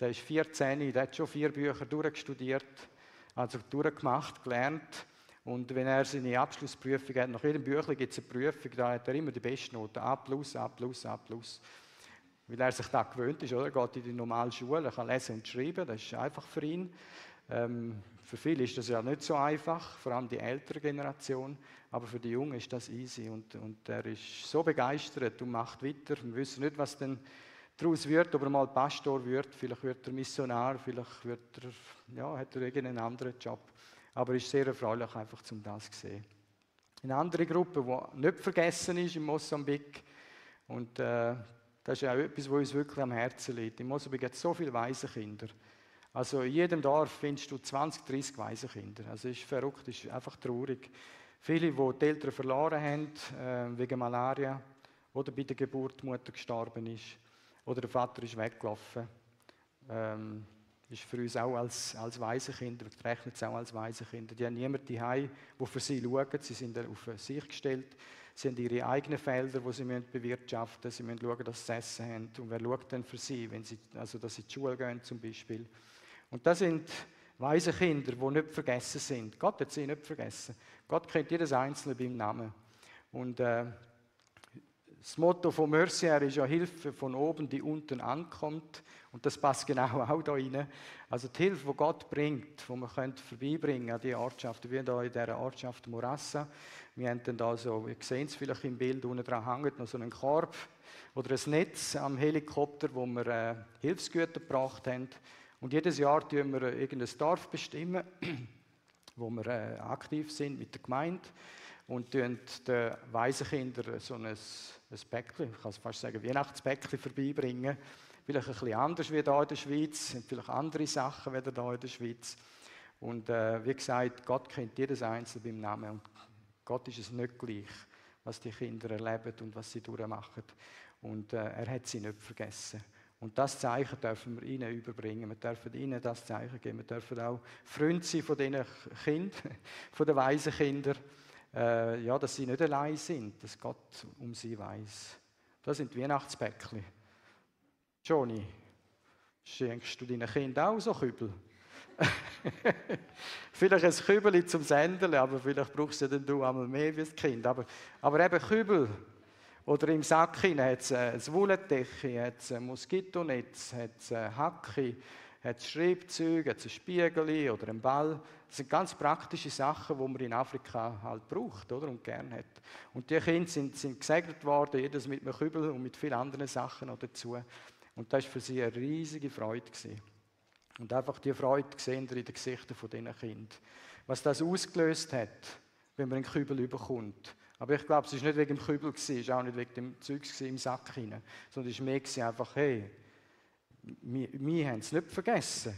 Der ist 14, der hat schon vier Bücher durchgestudiert, also durchgemacht, gelernt. Und wenn er seine Abschlussprüfung hat, nach jedem Büchlein gibt es eine Prüfung, da hat er immer die beste Note. A+, A+, A+. Weil er sich da gewöhnt ist, oder? Er geht in die normale Schule, er kann lesen und schreiben, das ist einfach für ihn. Ähm, für viele ist das ja nicht so einfach, vor allem die ältere Generation, aber für die Jungen ist das easy und, und er ist so begeistert und macht weiter. Wir wissen nicht, was denn daraus wird, ob er mal Pastor wird, vielleicht wird er Missionar, vielleicht wird er, ja, hat er irgendeinen anderen Job. Aber es ist sehr erfreulich, einfach zum das zu sehen. Eine andere Gruppe, die nicht vergessen ist in Mosambik, und äh, das ist auch etwas, was uns wirklich am Herzen liegt. In Mosambik gibt es so viele Waisenkinder. Also in jedem Dorf findest du 20, 30 Waisenkinder. Also es ist verrückt, es ist einfach traurig. Viele, die die Eltern verloren haben äh, wegen Malaria oder bei der Geburt die Mutter gestorben ist oder der Vater ist weggelaufen. Ähm, ist für uns auch als, als Waisenkinder, wir rechnen es auch als Waisenkinder. Die haben niemanden daheim, der für sie schaut. Sie sind auf sich gestellt. Sie haben ihre eigenen Felder, die sie bewirtschaften müssen. Sie müssen schauen, dass sie Essen haben. Und wer schaut denn für sie, wenn sie, also dass sie in die Schule gehen zum Beispiel. Und das sind weise Kinder, die nicht vergessen sind. Gott hat sie nicht vergessen. Gott kennt jedes Einzelne beim Namen. Und äh, das Motto von Mercier ist ja Hilfe von oben, die unten ankommt. Und das passt genau auch da rein. Also die Hilfe, die Gott bringt, die man vorbeibringen an die Ortschaft. Wir hier in dieser Ortschaft Morassa. Wir haben dann da so, ihr seht es vielleicht im Bild, unten dran hängt noch so einen Korb oder ein Netz am Helikopter, wo wir äh, Hilfsgüter gebracht haben. Und jedes Jahr tun wir irgendein Dorf bestimmen, wo wir äh, aktiv sind mit der Gemeinde und den Waisenkindern so ein, ein Päckchen, ich kann es fast sagen, Weihnachtspäckchen vorbeibringen. Vielleicht ein bisschen anders wie hier in der Schweiz, sind vielleicht andere Sachen wie hier in der Schweiz. Und äh, wie gesagt, Gott kennt jedes Einzelne beim Namen und Gott ist es nicht gleich, was die Kinder erleben und was sie durchmachen. Und äh, er hat sie nicht vergessen. Und das Zeichen dürfen wir ihnen überbringen. Wir dürfen ihnen das Zeichen geben. Wir dürfen auch Freund sein von diesen Kindern, von den weisen Kindern äh, ja, dass sie nicht allein sind, dass Gott um sie weiß. Das sind Weihnachtsbäckchen. Johnny, schenkst du deinen Kindern auch so Kübel? vielleicht ein Kübel zum Sendeln, aber vielleicht brauchst du dann du einmal mehr wie das Kind. Aber, aber eben Kübel. Oder im Sack hat es ein Wollendecke, hat es ein Moskitonetz, hat es ein Hacke, hat es Schreibzeuge, hat es ein Spiegel oder einen Ball. Das sind ganz praktische Sachen, die man in Afrika halt braucht oder? und gerne hat. Und die Kinder sind, sind gesegnet worden, jedes mit einem Kübel und mit vielen anderen Sachen noch dazu. Und das war für sie eine riesige Freude. Gewesen. Und einfach die Freude gesehen in den Gesichtern dieser Kinder. Was das ausgelöst hat, wenn man einen Kübel überkommt. Aber ich glaube, es war nicht wegen dem Kübel, es war auch nicht wegen dem Zeug im Sack hinein, sondern es war mehr einfach, hey, wir, wir haben es nicht vergessen.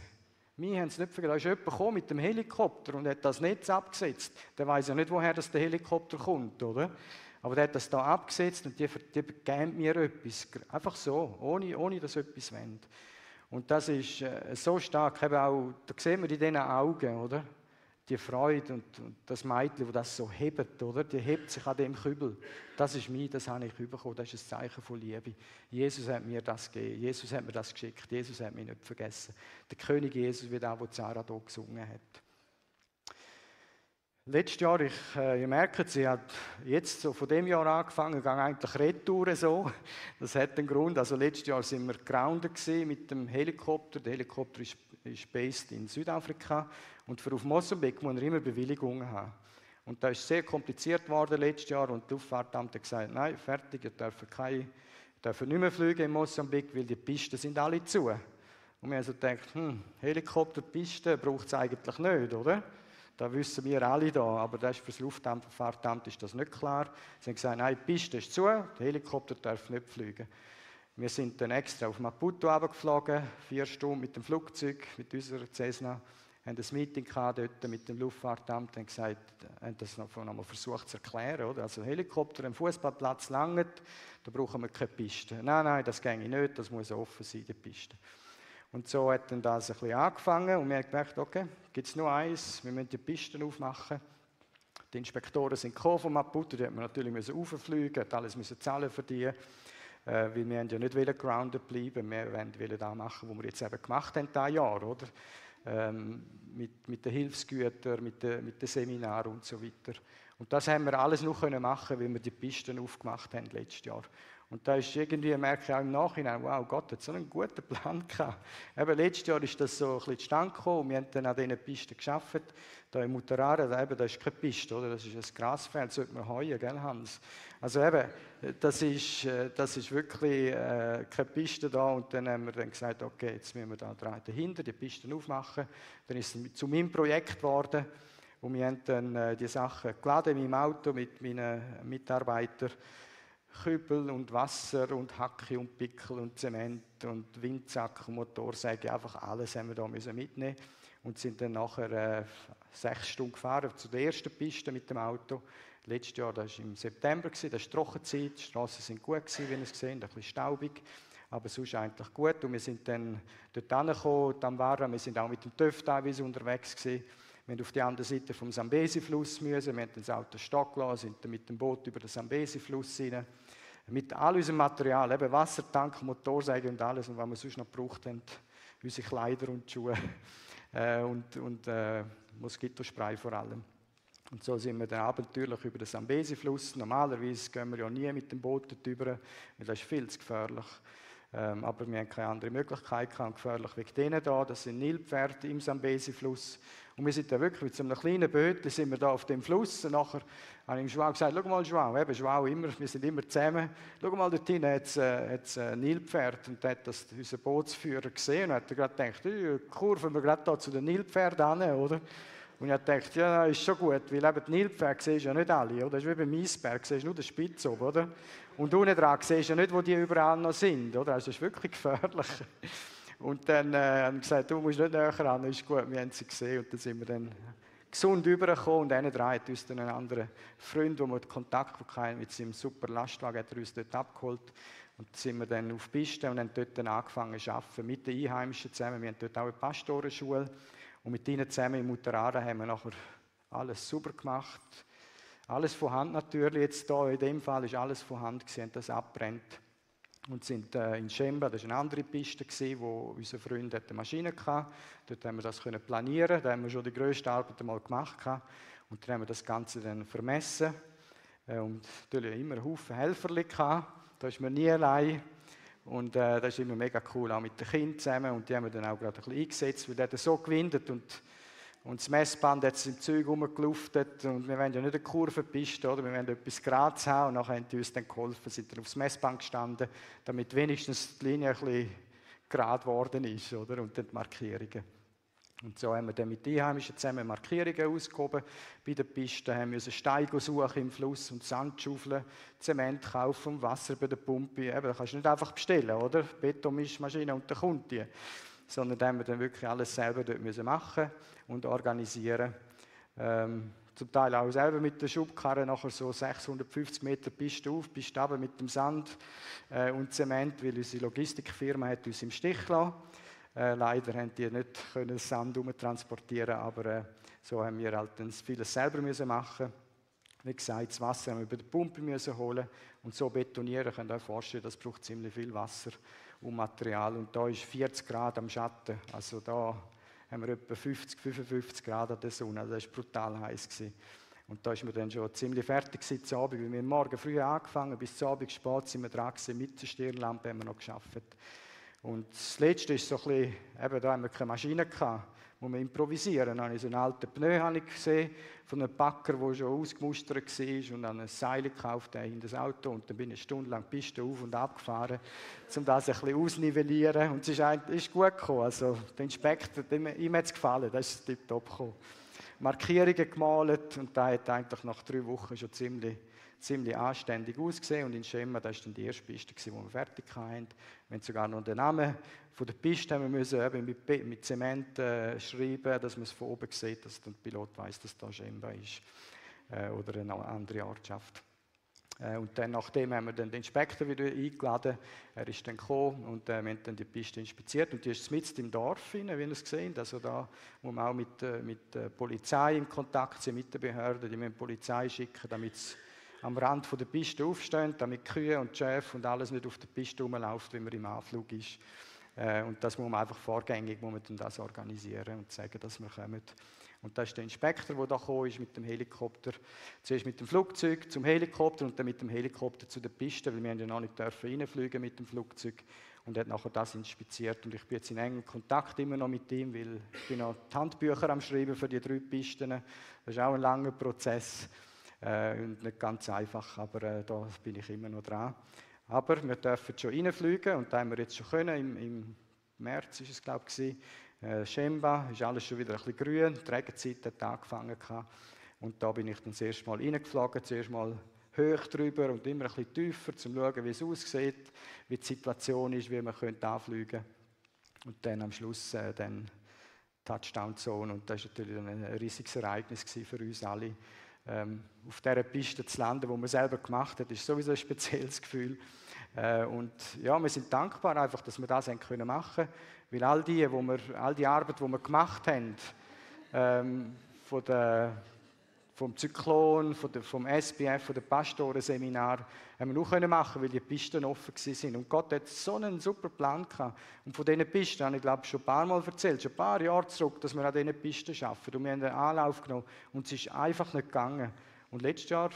Wir haben es nicht vergessen. Da ist jemand mit dem Helikopter und hat das Netz abgesetzt. Der weiß ja nicht, woher das der Helikopter kommt, oder? Aber der hat das da abgesetzt und die, die geben mir etwas. Einfach so, ohne, ohne dass etwas wendet. Und das ist äh, so stark. Eben auch, da sehen wir in diesen Augen, oder? Die Freude und, und das Mädchen, das das so hebt, oder? Die hebt sich an dem Kübel. Das ist mir, das habe ich bekommen. Das ist ein Zeichen von Liebe. Jesus hat mir das gegeben. Jesus hat mir das geschickt. Jesus hat mich nicht vergessen. Der König Jesus, wie der, wo Sarah hier gesungen hat. Letztes Jahr, ich, äh, ihr merkt, sie hat jetzt so von dem Jahr angefangen, ging eigentlich Retouren so. Das hat einen Grund. Also letztes Jahr sind wir grounded mit dem Helikopter. Der Helikopter ist, ist based in Südafrika und für auf Mosambik muss er immer Bewilligungen haben. Und das ist sehr kompliziert geworden letztes Jahr und die Luftfahrtamt hat gesagt, nein, fertig, ihr dürft, keine, dürft nicht mehr fliegen in Mosambik, weil die Pisten sind alle zu. Und wir haben also gedacht, hm, Helikopterpisten braucht es eigentlich nicht, oder? Da wissen wir alle da, aber das ist für das Luftfahrtamt ist das nicht klar. Sie haben gesagt, nein, die Piste ist zu, der Helikopter darf nicht fliegen. Wir sind dann extra auf Maputo geflogen, vier Stunden mit dem Flugzeug, mit unserer Cessna haben ein Meeting dort mit dem Luftfahrtamt und gesagt, haben das noch einmal versucht zu erklären. Oder? Also Helikopter am Fußballplatz langt, da brauchen wir keine Piste. Nein, nein, das ginge nicht, das muss offen sein, die Piste. Und so hat dann das ein bisschen angefangen und wir haben gemerkt, okay, gibt es nur eins, wir müssen die Pisten aufmachen. Die Inspektoren sind gekommen von Maputo, die mussten natürlich rauffliegen, alles müssen zahlen für die. Äh, weil wir ja nicht grounded bleiben, wir wollen das machen, was wir jetzt eben gemacht haben, dieses Jahr, oder? Ähm, mit, mit den Hilfsgütern, mit den, mit den Seminaren und so weiter. Und das haben wir alles noch können machen, weil wir die Pisten aufgemacht haben letztes Jahr. Und da ist irgendwie, merke ich auch im Nachhinein, wow, Gott hat so einen guten Plan gehabt. Eben, letztes Jahr ist das so ein bisschen zustande gekommen und wir haben dann an diesen Pisten geschafft. Da in Mutterara, da, eben, da ist keine Piste, oder? das ist ein Grasfeld, sollte man heuen, gell Hans? Also eben, das ist, äh, das ist wirklich äh, keine Piste da und dann haben wir dann gesagt, okay, jetzt müssen wir da dahinter die Pisten aufmachen. Dann ist es zu meinem Projekt geworden und wir haben dann äh, die Sachen geladen in meinem Auto mit meinen Mitarbeitern Kübel und Wasser und Hacke und Pickel und Zement und Windsack und Motorsäge, einfach alles haben wir da müssen mitnehmen und sind dann nachher äh, sechs Stunden gefahren zu der ersten Piste mit dem Auto. Letztes Jahr, das war im September, das war Trockenzeit, die Straßen sind gut, gewesen, wie ihr es gesehen ein bisschen staubig, aber sonst eigentlich gut. Und wir sind dann dort angekommen, Tamvara, wir sind auch mit dem TÜV teilweise unterwegs gewesen. Wir mussten auf die andere Seite vom Sambesi-Fluss. Wir haben das Auto stock gelassen, sind dann mit dem Boot über den Sambesi-Fluss rein. Mit all unserem Material, eben Wassertank, Motorsäge und alles, und was wir sonst noch gebraucht haben, unsere Kleider und Schuhe äh, und, und äh, Moskitospray vor allem. Und so sind wir dann abenteuerlich über den Sambesi-Fluss. Normalerweise gehen wir ja nie mit dem Boot darüber, weil das ist viel zu gefährlich. Ähm, aber wir haben keine andere Möglichkeit gehabt, gefährlich wegen denen da. Das sind Nilpferde im Sambesi-Fluss. Und wir sind da wirklich mit so einem kleinen Bötchen sind wir da auf dem Fluss. Und nachher habe ich dem Joao gesagt, schau mal Joao, eben Joao immer, wir sind immer zusammen. Schau mal, dort hinten hat es äh, ein Nilpferd. Und da hat das unser Bootsführer gesehen und hat gerade gedacht, oh, kurven wir gerade da zu den Nilpferden an, oder? Und ich dachte, ja, ist schon gut, weil eben die Nilpferde siehst ja nicht alle, oder? Das ist wie beim Eisberg, siehst nur den Spitz oben, oder? Und unten dran siehst ja nicht, wo die überall noch sind, oder? Also das ist wirklich gefährlich. Und dann äh, haben sie gesagt, du musst nicht näher ran, ist gut, wir haben sie gesehen. Und dann sind wir dann gesund übergekommen und einer drei hat uns dann einen anderen Freund, wo wir Kontakt hatten, mit seinem super Lastwagen, hat er uns dort abgeholt. Und dann sind wir dann auf die Piste und haben dort dann angefangen zu arbeiten mit den Einheimischen zusammen. Wir haben dort auch eine Pastorenschule. Und mit ihnen zusammen in Mutterada haben wir nachher alles super gemacht. Alles von Hand natürlich. Jetzt hier in dem Fall ist alles von Hand gesehen, das abbrennt und sind äh, in Schemba, das war eine andere Piste, gewesen, wo unser Freund eine Maschine hatte. Dort haben wir das können planieren, da haben wir schon die grösste Arbeit einmal gemacht und dann haben wir das Ganze dann vermessen äh, und natürlich immer einen Haufen Helfer gehabt. Da ist man nie allein und äh, das ist immer mega cool, auch mit den Kindern zusammen und die haben wir dann auch gerade ein bisschen eingesetzt, weil der so gewindet und und das Messband hat im Zeug rumgeluftet und wir wollen ja nicht eine Kurvenpiste, oder? Wir wollen etwas Graz haben und nachher haben die uns dann geholfen, sind dann aufs Messband gestanden, damit wenigstens die Linie ein bisschen gerade geworden ist, oder? Und dann die Markierungen. Und so haben wir dann mit den Einheimischen zusammen Markierungen ausgehoben. Bei den Pisten haben wir Steige suchen im Fluss und Sand schaufeln, Zement kaufen Wasser bei der Pumpe. Eben, das kannst du nicht einfach bestellen, oder? Betonmischmaschine und dann kommt die sondern da haben wir dann wirklich alles selber dort müssen machen und organisieren. Ähm, zum Teil auch selber mit der Schubkarre nachher so 650 Meter Piste auf, Piste runter mit dem Sand äh, und Zement, weil unsere Logistikfirma hat uns im Stich gelassen. Äh, leider haben die nicht können Sand transportieren, aber äh, so haben wir halt vieles selber müssen machen. Wie gesagt, das Wasser haben wir über die Pumpe müssen holen und so betonieren. Ihr könnt euch vorstellen, das braucht ziemlich viel Wasser und Material. Und da ist 40 Grad am Schatten. Also da haben wir etwa 50, 55 Grad an der Sonne. Also das war brutal heiß. Gewesen. Und da ist wir dann schon ziemlich fertig gewesen, Abend, weil wir morgen früh angefangen, bis zu Abend spät sind wir dran gewesen, mit der Stirnlampe haben wir noch geschafft. Und das Letzte ist so ein bisschen, eben da haben wir keine Maschine gehabt wo wir improvisieren. Dann habe ich so einen alten Pneu gesehen von einem Backer, der schon ausgemustert war und dann ein Seil gekauft in das Auto und dann bin ich stundenlang die Piste auf und ab gefahren, um das ein bisschen ausnivellieren und es ist, ist gut gekommen. Also der Inspektor, ihm hat es gefallen, das ist tiptop gekommen. Markierungen gemalt und da hat eigentlich nach drei Wochen schon ziemlich ziemlich anständig ausgesehen. Und in Schemmer, das war dann die erste Piste, die wir fertig hatten. Wir haben sogar noch den Namen von der Piste haben müssen eben mit, mit Zement äh, schreiben, dass man es von oben sieht, dass der Pilot weiß, dass da Schemba ist. Äh, oder eine andere Ortschaft. Äh, und dann, nachdem haben wir dann den Inspektor wieder eingeladen. Er ist dann gekommen und äh, wir haben dann die Piste inspiziert. Und die ist mitten im Dorf, rein, wie ihr es gesehen Also da muss man auch mit, äh, mit der Polizei in Kontakt sein, mit den Behörden. Die müssen die Polizei schicken, damit es am Rand der Piste aufstehen, damit Kühe und Schäfe und alles nicht auf der Piste rumläuft, wenn man im Anflug ist. Äh, und das muss man einfach vorgängig muss man das organisieren und sagen, dass wir kommen. Und das ist der Inspektor, der da gekommen ist mit dem Helikopter. Zuerst mit dem Flugzeug zum Helikopter und dann mit dem Helikopter zu der Piste, weil wir ja noch nicht dürfen reinfliegen mit dem Flugzeug. Und hat nachher das inspiziert. Und ich bin jetzt in engem Kontakt immer noch mit ihm, weil ich bin noch die Handbücher am Schreiben für die drei Pisten. Das ist auch ein langer Prozess. Äh, nicht ganz einfach, aber äh, da bin ich immer noch dran. Aber wir dürfen schon reinfliegen und da haben wir jetzt schon können. Im, im März ist es, glaube ich, äh, Schemba, ist alles schon wieder ein bisschen grün. Die Regenzeit hat angefangen. Gehabt. Und da bin ich dann das erste Mal reingeflogen, zuerst mal hoch drüber und immer ein bisschen tiefer, um zu schauen, wie es aussieht, wie die Situation ist, wie man könnte anfliegen. Und dann am Schluss äh, dann Touchdown-Zone und das war natürlich ein riesiges Ereignis für uns alle ähm, auf dieser Piste zu landen, wo man selber gemacht hat, ist sowieso ein spezielles Gefühl. Äh, und ja, wir sind dankbar einfach, dass wir das haben können machen, weil all die, wo wir, all die Arbeit, die wir gemacht haben, ähm, von der vom Zyklon, von der, vom SBF, von dem Pastorenseminar, haben wir nur können machen, weil die Pisten offen sind. Und Gott hat so einen super Plan gehabt. Und von diesen Pisten habe ich, glaube ich, schon ein paar Mal erzählt, schon ein paar Jahre zurück, dass wir an diesen Pisten arbeiten. Und wir haben einen Anlauf genommen und es ist einfach nicht gegangen. Und letztes Jahr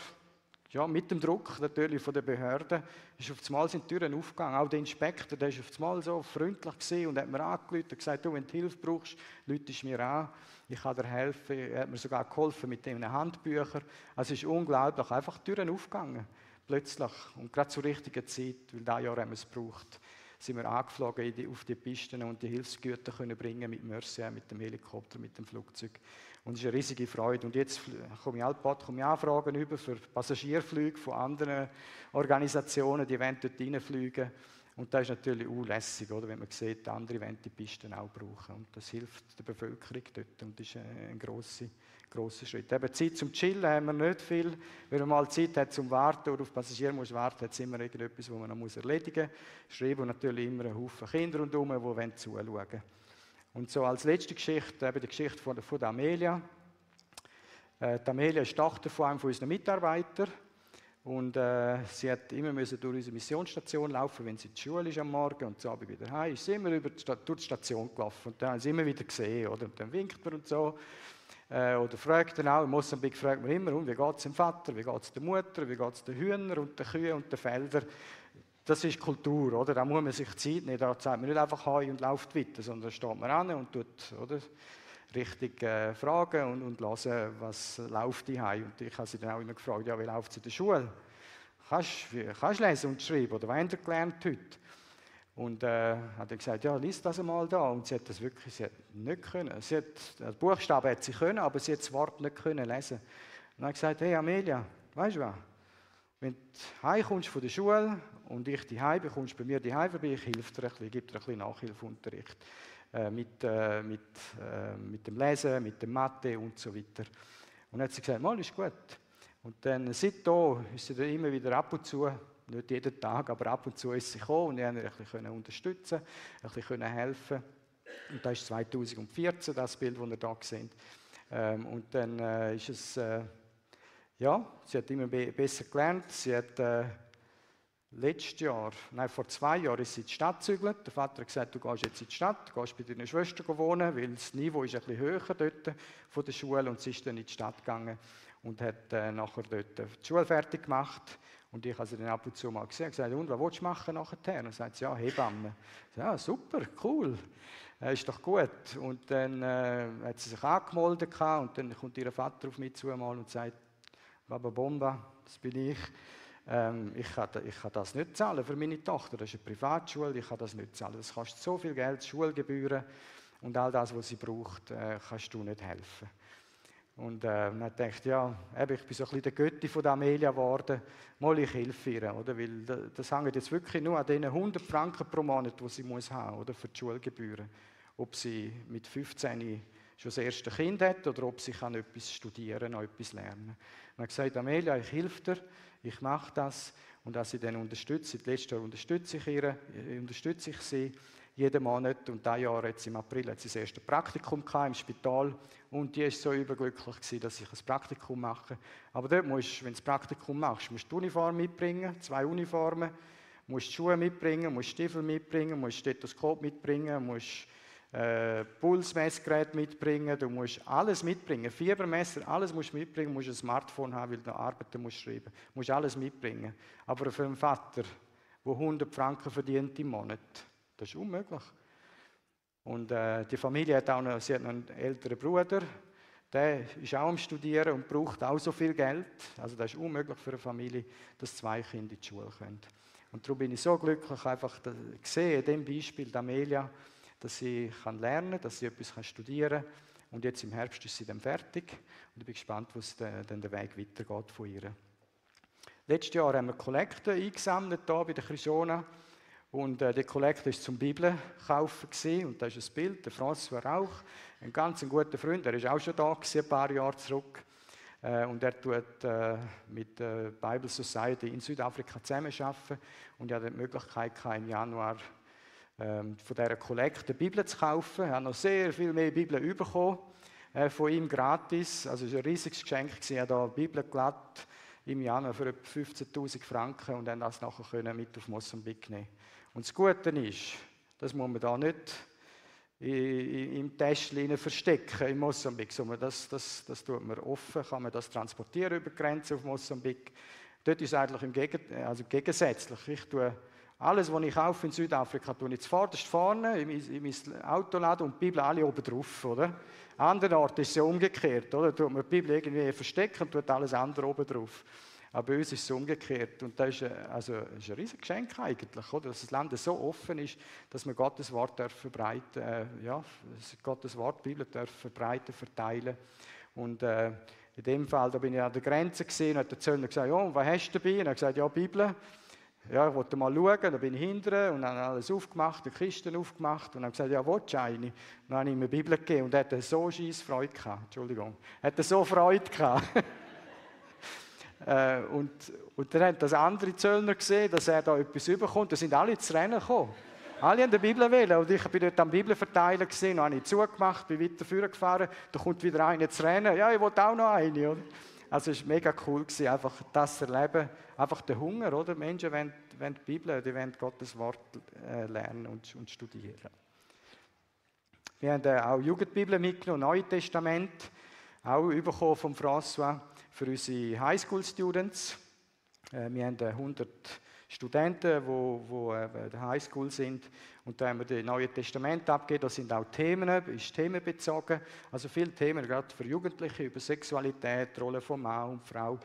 ja, mit dem Druck natürlich von den Behörden ist auf einmal sind die Türen aufgegangen. Auch der Inspektor, der ist auf einmal so freundlich gesehen und hat mir angerufen und gesagt, du, wenn du Hilfe brauchst, lütest mir an. Ich kann dir helfen. Er hat mir sogar geholfen mit den Handbüchern. Also es ist unglaublich, einfach die Türen aufgegangen. Plötzlich. Und gerade zur richtigen Zeit, weil dieses Jahr haben wir es gebraucht. sind wir angeflogen auf die Pisten und die Hilfsgüter können bringen mit Mercia, mit dem Helikopter, mit dem Flugzeug. Und es ist eine riesige Freude. Und jetzt komme ich bald komme ich Anfragen über für Passagierflüge von anderen Organisationen, die wollen dort reinfliegen. Und das ist natürlich unlässig, oder, wenn man sieht, andere wollen die Pisten auch brauchen. Und das hilft der Bevölkerung dort und ist ein grosser, grosser Schritt. Eben Zeit zum Chillen haben wir nicht viel. Wenn man mal Zeit hat zum Warten oder auf Passagier muss warten, hat es immer irgendetwas, was man noch erledigen muss. Schreiben und natürlich immer einen Haufen Kinder rundherum, die zuschauen wollen. Und so als letzte Geschichte, eben die Geschichte von, von der Amelia. Äh, die Amelia ist Tochter von einem unserer Mitarbeiter. Und äh, sie hat immer müssen durch unsere Missionsstation laufen, wenn sie die Schule ist am Morgen und zu Abend wieder heim. Ist sie immer über die, durch die Station gelaufen und dann haben sie immer wieder gesehen, oder? Und dann winkt man und so. Äh, oder fragt dann auch, in Mosambik fragt man immer, und wie geht es dem Vater, wie geht es der Mutter, wie geht es den Hühnern und den Kühen und den Feldern. Das ist Kultur, oder? Da muss man sich Zeit nehmen. Da sagt man nicht einfach Heu und läuft weiter, sondern da steht man an und tut, oder? Richtig äh, fragen und, und hören, was läuft die Und ich habe sie dann auch immer gefragt, ja, wie läuft es in der Schule? Kannst du lesen und schreiben oder was ihr gelernt heute? Und äh, hat er gesagt, ja, lies das einmal da. Und sie hat das wirklich sie hat nicht können. Sie hat, den Buchstaben hat sie können, aber sie hat das Wort nicht können lesen. Und dann hat gesagt, hey Amelia, weißt du was? Wenn du heimkommst von der Schule und ich die Heim bekommst bei mir die Heim vorbei, ich helfe dir ein bisschen, gebe dir ein bisschen Nachhilfeunterricht. Äh, mit, äh, mit, äh, mit dem Lesen, mit dem Mathe und so weiter. Und dann hat sie gesagt, mal ist gut. Und dann seitdem ist sie dann immer wieder ab und zu, nicht jeden Tag, aber ab und zu ist sie gekommen und ich konnte ihr ein bisschen unterstützen, ein bisschen helfen. Und das ist 2014 das Bild, das ihr da seht. Ähm, und dann ist es, ja, sie hat immer be besser gelernt. Sie hat letztes Jahr, nein, vor zwei Jahren ist sie in die Stadt gezügelt. Der Vater hat gesagt, du gehst jetzt in die Stadt, du gehst bei deiner Schwester wohnen, weil das Niveau ist ein bisschen höher dort von der Schule und sie ist dann in die Stadt gegangen und hat äh, nachher dort die Schule fertig gemacht. Und ich habe sie dann ab und zu mal gesehen und gesagt, und was willst du machen nachher? Und dann sagt sie, ja, Hebamme. Ja, super, cool, äh, ist doch gut. Und dann äh, hat sie sich angemeldet und dann kommt ihr Vater auf mich zu mal und sagt, Baba Bomba, das bin ich ähm, ich, kann, ich kann das nicht zahlen für meine Tochter, das ist eine Privatschule, ich kann das nicht zahlen. Das kostet so viel Geld, Schulgebühren und all das, was sie braucht, äh, kannst du nicht helfen. Und äh, dann ich, ja, eben, ich bin so ein bisschen der Götti von der Amelia geworden, mal ich helfe ihr, oder? Weil das hängt jetzt wirklich nur an diesen 100 Franken pro Monat, die sie muss haben, oder? Für die Schulgebühren. Ob sie mit 15 schon das erste Kind hat oder ob sie kann etwas studieren, noch etwas lernen. Und hat gesagt, Amelia, ich helfe dir, ich mache das und dass sie dann unterstütze. Letztes Jahr unterstütze ich, ihre, äh, unterstütze ich sie jeden Monat und dieses Jahr jetzt im April hat sie das erste Praktikum im Spital und die ist so überglücklich gewesen, dass ich ein Praktikum mache. Aber dort musst, wenn du das Praktikum machst, musst du die Uniform mitbringen, zwei Uniformen, musst Schuhe mitbringen, musst Stiefel mitbringen, musst Stethoskop mitbringen, musst äh, Pulsmessgerät mitbringen, du musst alles mitbringen, Fiebermesser, alles musst du mitbringen, du musst ein Smartphone haben, weil du arbeiten musst schreiben, du musst alles mitbringen. Aber für einen Vater, der 100 Franken verdient im Monat, das ist unmöglich. Und äh, die Familie hat auch noch, sie hat noch einen älteren Bruder, der ist auch am Studieren und braucht auch so viel Geld. Also das ist unmöglich für eine Familie, dass zwei Kinder in die Schule können. Und darum bin ich so glücklich, einfach gesehen, in dem Beispiel, Amelia, dass sie kann lernen kann, dass sie etwas kann studieren kann. Und jetzt im Herbst ist sie dann fertig. Und ich bin gespannt, wo dann der Weg weitergeht von ihr. Letztes Jahr haben wir Kollekte eingesammelt hier bei der Chrisona. Und äh, die Kollekte war zum Bibel kaufen und da ist ein Bild, der François Rauch, ein ganz guter Freund, der ist auch schon da gewesen, ein paar Jahre zurück. Äh, und er tut äh, mit der Bible Society in Südafrika zusammenarbeiten. Und er hat die Möglichkeit im Januar ähm, von dieser Kollekte Bibel zu kaufen. Ich habe noch sehr viel mehr Bibeln bekommen, äh, von ihm gratis. Also es war ein riesiges Geschenk. Ich habe hier Bibel glatt im Januar für etwa 15'000 Franken und dann das nachher können mit auf Mosambik nehmen. Und das Gute ist, das muss man da nicht im Täschchen verstecken in Mosambik, das, das, das tut man offen, kann man das transportieren über die Grenze auf Mosambik. Dort ist es eigentlich im Gegen, also gegensätzlich. Ich tue alles, was ich kaufe in Südafrika, tue ich zuvorderst vorne in mein, in mein Auto laden und die Bibel alle oben drauf, oder? An anderen Orten ist es ja umgekehrt? Da tut man die Bibel irgendwie verstecken und tut alles andere oben drauf. Aber bei uns ist es umgekehrt. Und das ist, äh, also, das ist ein riesiges Geschenk eigentlich, oder? dass das Land so offen ist, dass wir Gottes Wort verbreiten äh, ja, Gottes Wort, die Bibel dürfen verbreiten, verteilen. Und äh, in dem Fall, da bin ich an der Grenze gesehen und hat der Zöllner gesagt, ja, was hast du dabei? Und er hat gesagt, ja, Bibel. Ja, ich wollte mal schauen, da bin ich hinterher und habe alles aufgemacht, die Kisten aufgemacht und habe gesagt, ja, willst du eine? Dann habe ich ihm eine Bibel gegeben und er hatte so scheiß Freude gehabt, Entschuldigung, er hatte so Freude gehabt. äh, und, und dann haben das andere Zöllner gesehen, dass er da etwas überkommt, da sind alle ins Rennen gekommen. Alle haben die Bibel wählen und ich bin dort am Bibelverteiler gesehen, habe ich zugemacht, bin weiter vorgefahren, da kommt wieder einer zu rennen, ja, ich wollte auch noch eine, oder? Also es war mega cool, gewesen, einfach das erleben, einfach der Hunger, oder? Menschen wollen, wollen die Bibel, die wollen Gottes Wort äh, lernen und, und, studieren. Wir haben äh, auch Jugendbibel mitgenommen, Neue Testament, auch von François für unsere Highschool-Students. Äh, wir haben 100 Studenten, die, in der Highschool sind. Und da haben wir das Neue Testament abgegeben. Da sind auch Themen, ist themenbezogen. Also viele Themen, gerade für Jugendliche, über Sexualität, Rolle von Mann und Frau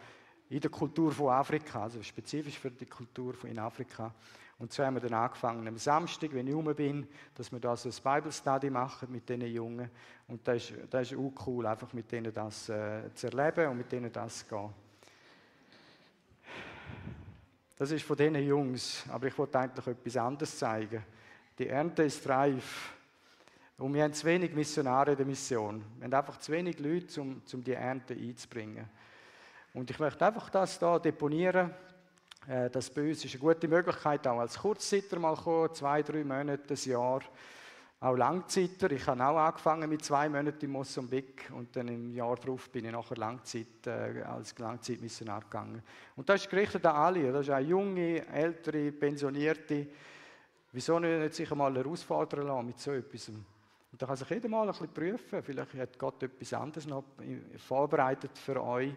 in der Kultur von Afrika, also spezifisch für die Kultur in Afrika. Und so haben wir dann angefangen am Samstag, wenn ich rum bin, dass wir da so ein Bible Study machen mit diesen Jungen. Und das ist, das ist auch cool, einfach mit denen das äh, zu erleben und mit denen das zu gehen. Das ist von diesen Jungs, aber ich wollte eigentlich etwas anderes zeigen. Die Ernte ist reif. Und wir haben zu wenig Missionare in der Mission. Wir haben einfach zu wenig Leute, um, um die Ernte einzubringen. Und ich möchte einfach das hier deponieren. Äh, das bei uns ist eine gute Möglichkeit, auch als Kurzzeiter mal kommen, zwei, drei Monate, ein Jahr auch Langzeiter. Ich habe auch angefangen mit zwei Monaten in Mosambik und dann im Jahr darauf bin ich nachher Langzeit, äh, als Langzeitmissionar gegangen. Und das ist gerichtet an alle. Das ist auch junge, ältere, pensionierte. Wieso nicht sich einmal herausfordern lassen mit so etwas? Und da kann sich jeder mal ein bisschen prüfen. Vielleicht hat Gott etwas anderes noch vorbereitet für euch.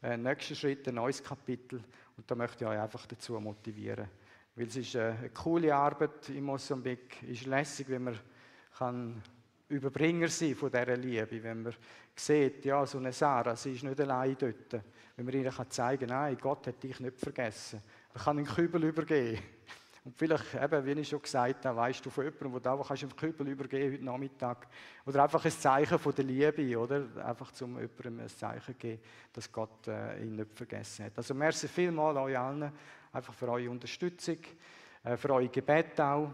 Ein äh, nächster Schritt, ein neues Kapitel. Und da möchte ich euch einfach dazu motivieren. Weil es ist äh, eine coole Arbeit in Mosambik. Es ist lässig, wenn man kann Überbringer sein von dieser Liebe. Wenn man sieht, ja, so eine Sarah, sie ist nicht allein dort. Wenn man ihnen zeigen kann, nein, Gott hat dich nicht vergessen. Man kann einen Kübel übergeben. Und vielleicht, eben, wie ich schon gesagt habe, weißt du von jemandem, wo du einfach einen Kübel übergeben heute Nachmittag. Oder einfach ein Zeichen von der Liebe, oder? Einfach zum jemandem ein Zeichen geben, dass Gott äh, ihn nicht vergessen hat. Also merci vielmals euch allen, einfach für eure Unterstützung, äh, für eure Gebet auch.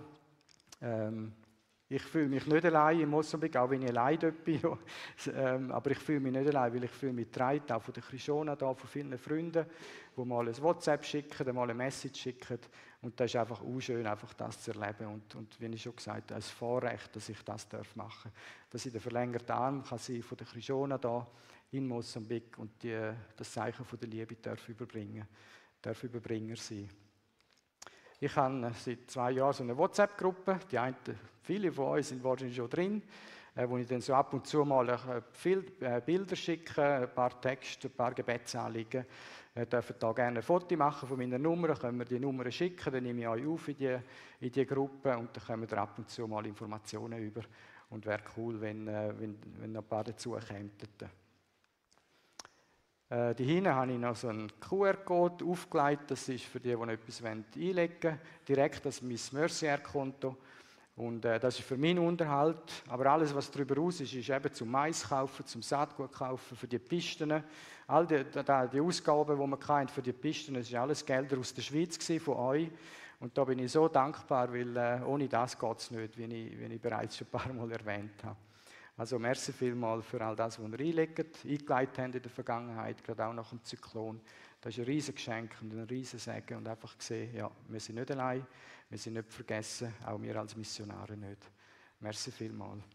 Ähm, ich fühle mich nicht allein in Mosambik, auch wenn ich allein dort bin. Ähm, aber ich fühle mich nicht allein, weil ich fühle mich getragen, auch von der Krishona, da, von vielen Freunden, die mal ein WhatsApp schicken, mal eine Message schicken. Und das ist einfach auch schön, einfach das zu erleben. Und, und wie ich schon gesagt habe, ein Vorrecht, dass ich das machen darf. Dass ich der verlängerte Arm sein von der Krishona da in Mosambik und die, das Zeichen von der Liebe darf überbringen, darf Überbringer sein. Ich habe seit zwei Jahren so eine WhatsApp-Gruppe. Die einen, viele von euch sind wahrscheinlich schon drin, äh, wo ich dann so ab und zu mal äh, äh, Bilder schicke, ein paar Texte, ein paar Gebetsanliegen. Ihr dürft da gerne ein Foto machen von meiner Nummer, können wir die Nummer schicken, dann nehme ich euch auf in die, in die Gruppe und dann kommen wir ab und zu mal Informationen über. Und wäre cool, wenn, wenn, wenn ein paar dazu kämen. Äh, die hinten habe ich noch so einen QR-Code aufgelegt. Das ist für die, die etwas einlegen wollen, direkt das mein Mercier-Konto. Und äh, das ist für meinen Unterhalt. Aber alles, was darüber raus ist, ist eben zum Mais kaufen, zum Saatgut kaufen, für die Pisten. All die, die, die Ausgaben, die man für die Pisten, das ist alles Gelder aus der Schweiz von euch. Und da bin ich so dankbar, weil äh, ohne das geht es nicht, wie ich, wie ich bereits schon ein paar Mal erwähnt habe. Also merci vielmals für all das, was ihr einlegt, eingeleitet habt in der Vergangenheit, gerade auch nach dem Zyklon. Das ist ein riesiges Geschenk und ein riesiges Segen und einfach gesehen, ja, wir sind nicht allein, wir sind nicht vergessen, auch wir als Missionare nicht. Merci vielmals.